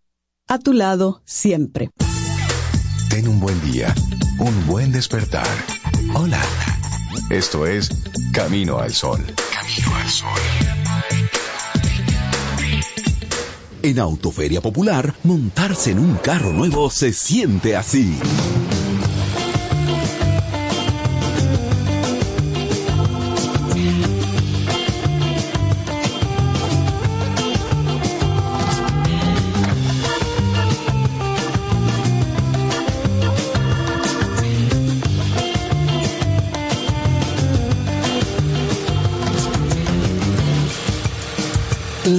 A tu lado siempre. Ten un buen día, un buen despertar. Hola. Esto es Camino al Sol. Camino al Sol. En Autoferia Popular, montarse en un carro nuevo se siente así.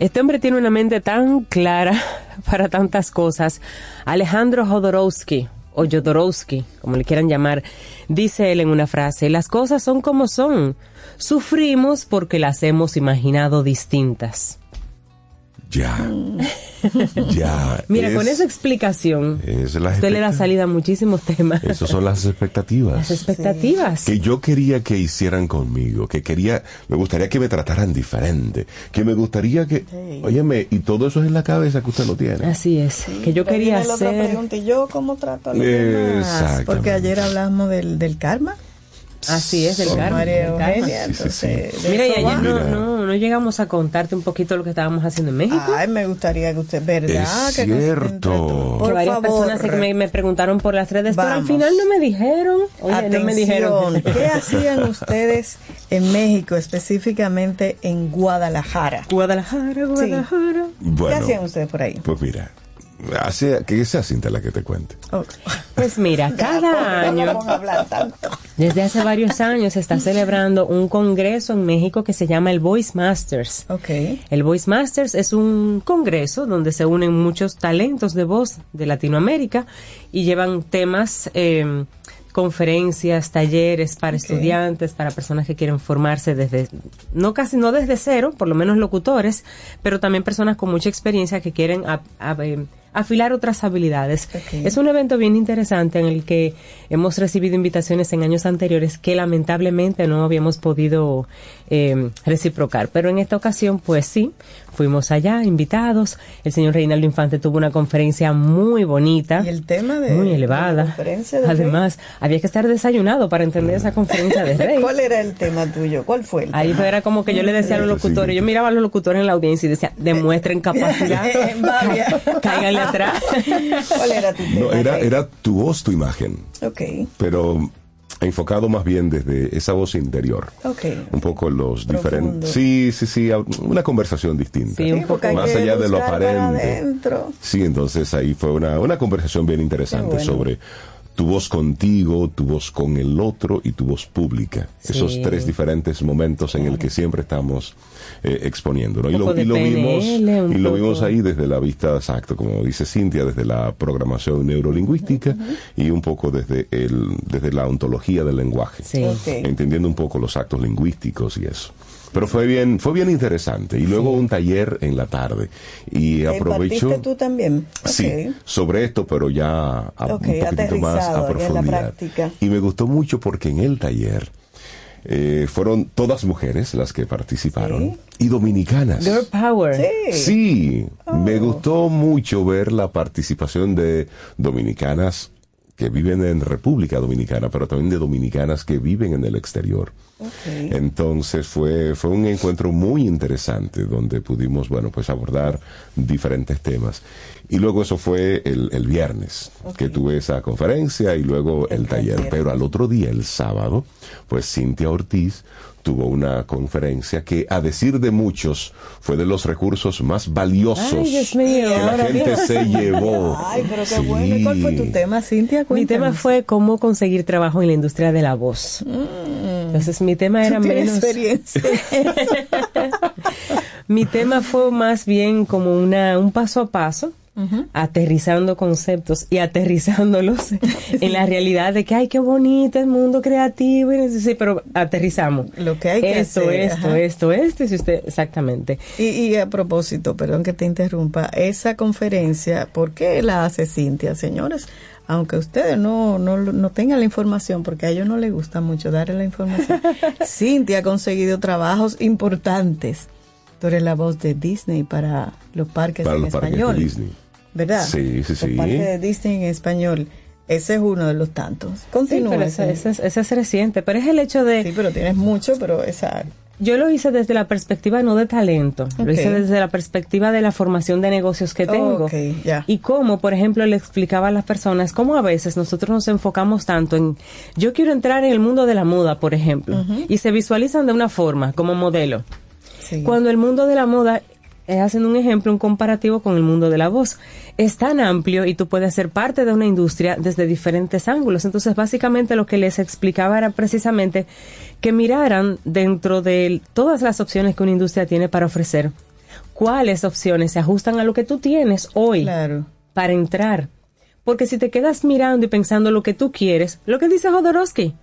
Este hombre tiene una mente tan clara para tantas cosas. Alejandro Jodorowsky, o Jodorowsky, como le quieran llamar, dice él en una frase, las cosas son como son. Sufrimos porque las hemos imaginado distintas. Ya. ya. Mira, es- con esa explicación, es la usted le da salida a muchísimos temas. Esas son las expectativas. Las expectativas. que yo quería que hicieran conmigo, que quería, me gustaría que me trataran diferente, que me gustaría que, óyeme, y todo eso es en la cabeza que usted lo tiene. Así es, que yo Pero quería viene la otra hacer... pregunta, ¿y yo cómo trato a los demás? Porque ayer hablamos del, del karma. Así es, del Con. María. Eugenia, entonces, Mira, y ayer no, no, no llegamos a contarte un poquito lo que estábamos haciendo en México. Ay, me gustaría que usted, ¿verdad? Es que cierto. Por que varias favor. personas que me, me preguntaron por las redes, pero al final no me dijeron. Oye, no me dijeron. ¿qué hacían ustedes en México, específicamente en Guadalajara? Guadalajara, Guadalajara. ¿Qué Bueno, hacían ustedes por ahí? pues mira, hace, que sea Cinta la que te cuente. Pues mira, cada año, desde hace varios años, se está celebrando un congreso en México que se llama el Voice Masters. Ok. El Voice Masters es un congreso donde se unen muchos talentos de voz de Latinoamérica y llevan temas, eh, conferencias, talleres para estudiantes, para personas que quieren formarse desde, no casi no desde cero, por lo menos locutores, pero también personas con mucha experiencia que quieren a- a- eh, afilar otras habilidades. Es un evento bien interesante en el que hemos recibido invitaciones en años anteriores que lamentablemente no habíamos podido eh, reciprocar, pero en esta ocasión pues sí, fuimos allá invitados. El señor Reinaldo Infante tuvo una conferencia muy bonita, Y el tema de muy de la elevada. conferencia de Además, había que estar desayunado para entender esa conferencia de rey. ¿Cuál era el tema tuyo? ¿Cuál fue el Ahí tema? era como que yo le decía a los locutores, yo miraba a los locutores en la audiencia y decía, demuestren capacidad, cáiganle atrás. ¿Cuál era tu tema? No, era, era tu voz, tu imagen, Ok, pero enfocado más bien desde esa voz interior. ok. Un poco los diferentes. Sí, sí, sí, una conversación distinta. Sí, un poco. Más allá de lo aparente. Sí, entonces ahí fue una, una conversación bien interesante bueno. sobre tu voz contigo, tu voz con el otro y tu voz pública. Sí. Esos tres diferentes momentos en el que siempre estamos eh, exponiendo. ¿no? Y, lo, y vimos, y lo vimos ahí desde la vista, exacto, como dice Cintia, desde la programación neurolingüística y un poco desde, el, desde la ontología del lenguaje. Sí. Entendiendo un poco los actos lingüísticos y eso. Pero fue bien, fue bien interesante. Y luego un taller en la tarde. Y aprovecho. ¿Impartiste tú también? Sí, sobre esto, pero ya a, Ok, un poquitito más a ya en la profundidad. práctica. Y me gustó mucho porque en el taller eh, fueron todas mujeres las que participaron y dominicanas. Girl Power. Sí. Sí, me Oh. gustó mucho ver la participación de dominicanas que viven en República Dominicana, pero también de dominicanas que viven en el exterior. Ok. Entonces fue, fue un encuentro muy interesante donde pudimos, bueno, pues abordar diferentes temas. Y luego eso fue el, el viernes, que tuve esa conferencia y luego el, taller. Pero al otro día, el sábado, pues Cintia Ortiz tuvo una conferencia que, a decir de muchos, fue de los recursos más valiosos Ay, Dios mío, que la gente bien. se llevó. Ay, pero qué Sí. bueno. ¿Y cuál fue tu tema, Cintia? Mi Cuéntanos. tema fue cómo conseguir trabajo en la industria de la voz. Entonces mi tema era. Tú menos... experiencia. Mi tema fue más bien como una, un paso a paso, aterrizando conceptos y aterrizándolos en la realidad de que, ay, qué bonito el mundo creativo. y Sí, pero aterrizamos. Lo que hay que esto, hacer, esto, ajá. esto, esto, si usted, exactamente. Y, y a propósito, perdón que te interrumpa, esa conferencia, ¿por qué la hace Cintia, señores? Aunque ustedes no, no, no tengan la información, porque a ellos no les gusta mucho darle la información, Cintia ha conseguido trabajos importantes. Tú eres la voz de Disney para los parques Para en los parques de español. Disney. ¿Verdad? Sí, sí, sí. Los parques de Disney en español. Ese es uno de los tantos. Sí, Continúa. pero ese, ese es- ese es reciente, pero es el hecho de... Sí, pero tienes mucho, pero esa... Yo lo hice desde la perspectiva no de talento, lo hice desde la perspectiva de la formación de negocios que tengo. Y cómo, por ejemplo, le explicaba a las personas cómo a veces nosotros nos enfocamos tanto en yo quiero entrar en el mundo de la moda, por ejemplo, y se visualizan de una forma como modelo. Sí. Cuando el mundo de la moda es haciendo un ejemplo, un comparativo con el mundo de la voz. Es tan amplio y tú puedes ser parte de una industria desde diferentes ángulos. Entonces, básicamente lo que les explicaba era precisamente que miraran dentro de todas las opciones que una industria tiene para ofrecer, cuáles opciones se ajustan a lo que tú tienes hoy para entrar. Porque si te quedas mirando y pensando lo que tú quieres, lo que dice Jodorowsky,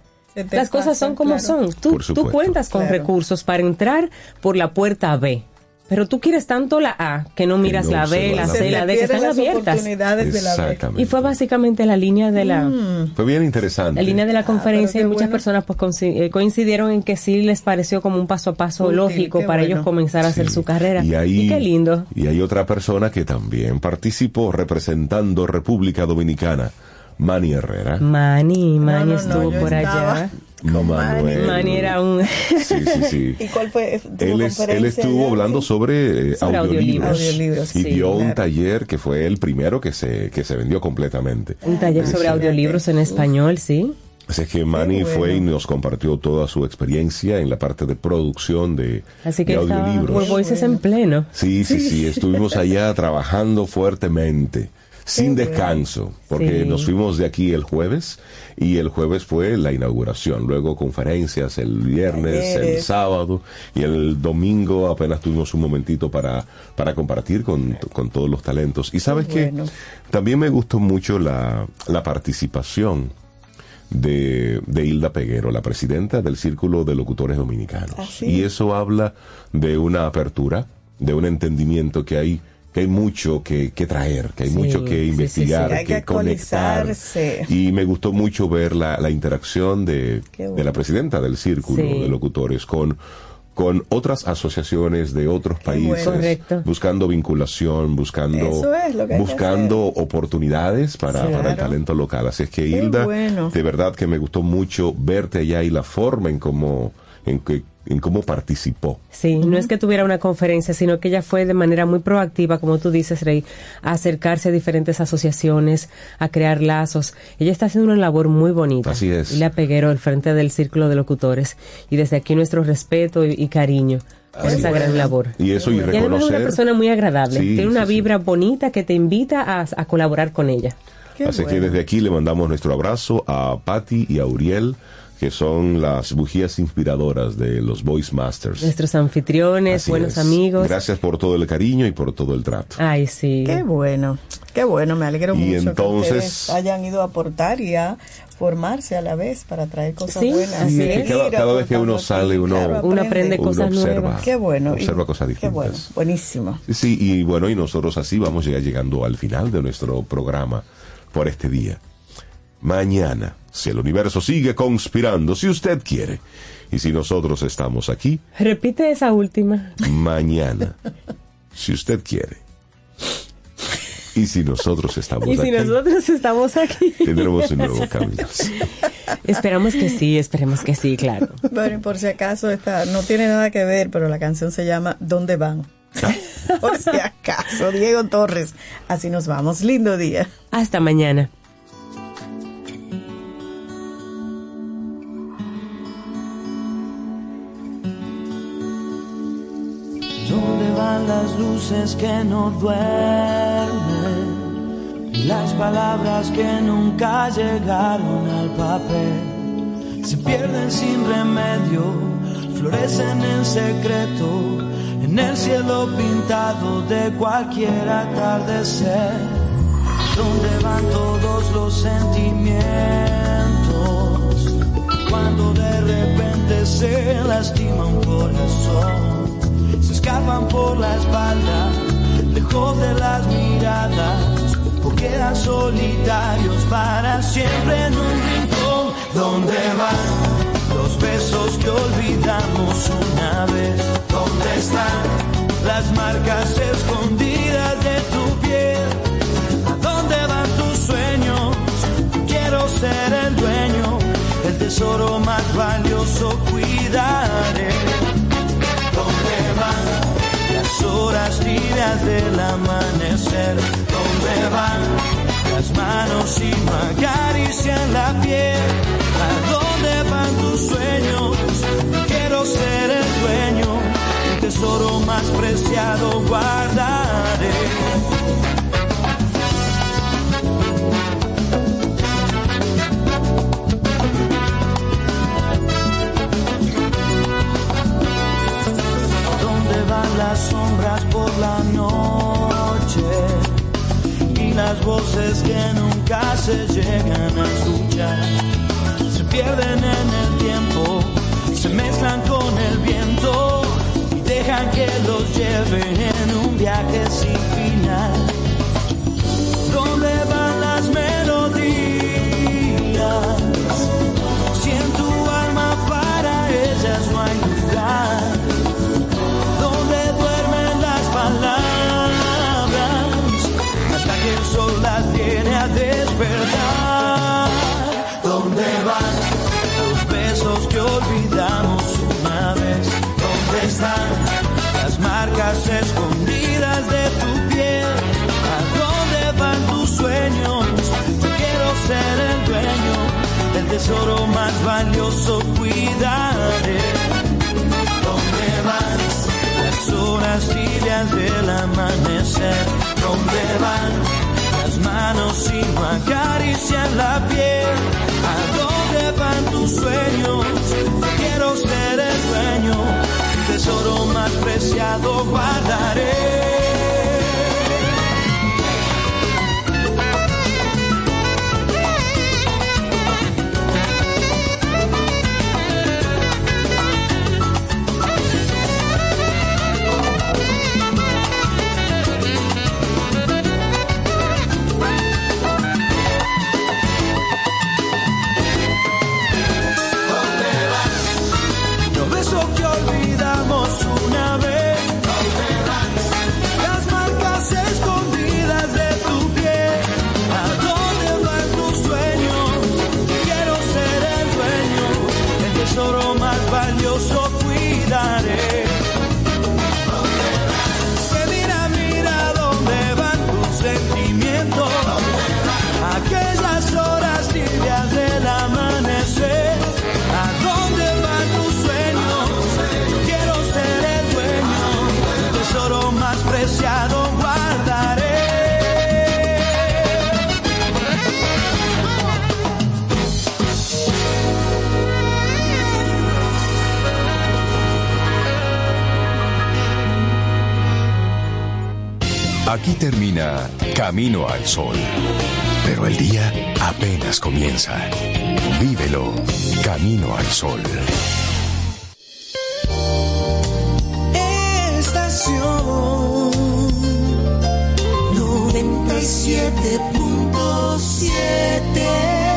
las cosas son como claro. son. Tú, cuentas con Claro. recursos para entrar por la puerta B. Pero tú quieres tanto la A que no miras no la B, la la C, la D, que están las abiertas. oportunidades de la B. Exactamente. Y fue básicamente la línea de la, Fue bien interesante. la línea de la conferencia Mm. qué y muchas bueno. personas pues eh, coincidieron en que sí les pareció como un paso a paso Útil, lógico para bueno. ellos comenzar a hacer Sí. su carrera. Y ahí, qué lindo. Y hay otra persona que también participó representando República Dominicana, Manny Herrera. Mani, Mani no, no, estuvo por estaba allá. No, Manuel. Mani era un... Sí, sí, sí. ¿Y cuál fue? ¿Tuvo Él, es- él estuvo allá? hablando sobre, eh, Sobre audiolibros, audiolibros. Y sí, dio un claro. taller que fue el primero que se, que se vendió completamente. un taller sobre Sí. audiolibros en español, sí. Así es que Manny bueno. fue y nos compartió toda su experiencia en la parte de producción de, Así que de audiolibros. por Voices en pleno. Sí, sí, sí, estuvimos allá trabajando fuertemente, sin descanso, porque Sí. nos fuimos de aquí el jueves y el jueves fue la inauguración, luego conferencias el viernes, el sábado y el domingo apenas tuvimos un momentito para, para compartir con, con todos los talentos. Y sabes que también me gustó mucho la, la participación de, de Hilda Peguero, la presidenta del Círculo de Locutores Dominicanos. Ah, sí. Y eso habla de una apertura, de un entendimiento que hay que hay mucho que, que traer, que hay Sí, mucho que sí, investigar, sí, hay que conectar. Y me gustó mucho ver la, la interacción de, bueno. de la presidenta del círculo de locutores con con otras asociaciones de otros países, bueno. Buscando vinculación, buscando, es que que buscando oportunidades para, Claro. para el talento local. Así es que Qué Hilda, bueno. de verdad que me gustó mucho verte allá y la forma en cómo, en que, en cómo participó. Sí, no es que tuviera una conferencia, sino que ella fue de manera muy proactiva, como tú dices, Rey, a acercarse a diferentes asociaciones, a crear lazos. Ella está haciendo una labor muy bonita. Así es. Y la Peguero, al frente del Círculo de Locutores. Y desde aquí nuestro respeto y, y cariño por esa es. gran labor. Y eso y Y además es una reconocer. persona muy agradable. Sí, Tiene una sí, sí. vibra bonita que te invita a, a colaborar con ella. Así que desde aquí le mandamos nuestro abrazo a Patti y a Uriel, que son las bujías inspiradoras de los Voice Masters. Nuestros anfitriones, Así buenos es. amigos. Gracias por todo el cariño y por todo el trato. Ay, sí. Qué bueno, qué bueno, me alegro Y mucho entonces- que ustedes hayan ido a aportar y a formarse a la vez para traer cosas Sí, buenas. así Y es. cada, cada vez que uno sale, uno, Claro, Uno aprende uno cosas observa, nuevas. Qué bueno. y- observa cosas Qué distintas. bueno, buenísimo. Sí, y bueno, y nosotros así vamos ya llegando al final de nuestro programa por este día. Mañana, si el universo sigue conspirando, si usted quiere, y si nosotros estamos aquí, Repite esa última. mañana, si usted quiere, y si nosotros estamos Y si aquí, nosotros estamos aquí. tendremos un nuevo camino. Esperamos que sí, esperemos que sí, claro. Bueno, y por si acaso esta no tiene nada que ver, pero la canción se llama ¿Dónde van? por si acaso, Diego Torres. Así nos vamos. Lindo día. Hasta mañana. ¿Dónde van las luces que no duermen? Las palabras que nunca llegaron al papel se pierden sin remedio, florecen en secreto en el cielo pintado de cualquier atardecer. ¿Dónde van todos los sentimientos cuando de repente se lastima un corazón? Escapan por la espalda, lejos de las miradas, o quedan solitarios para siempre en un rincón. ¿Dónde van los besos que olvidamos una vez? ¿Dónde están las marcas escondidas de tu piel? ¿A dónde van tus sueños? Quiero ser el dueño, el tesoro más valioso cuidaré. ¿Dónde van las horas tibias del amanecer? ¿Dónde van las manos y no acarician la piel? ¿A dónde van tus sueños? Quiero ser el dueño, el tesoro más preciado guardaré. Las sombras por la noche? Y las voces que nunca se llegan a escuchar. Se pierden en el tiempo, se mezclan con el viento y dejan que los lleve en un viaje tesoro más valioso, cuidaré. ¿Dónde van las horas tibias del amanecer? ¿Dónde van las manos y no acarician la piel? ¿A dónde van tus sueños? Quiero ser el dueño, tesoro más preciado guardaré. Termina Camino al Sol. Pero el día apenas comienza. Vívelo Camino al Sol. Estación 97.7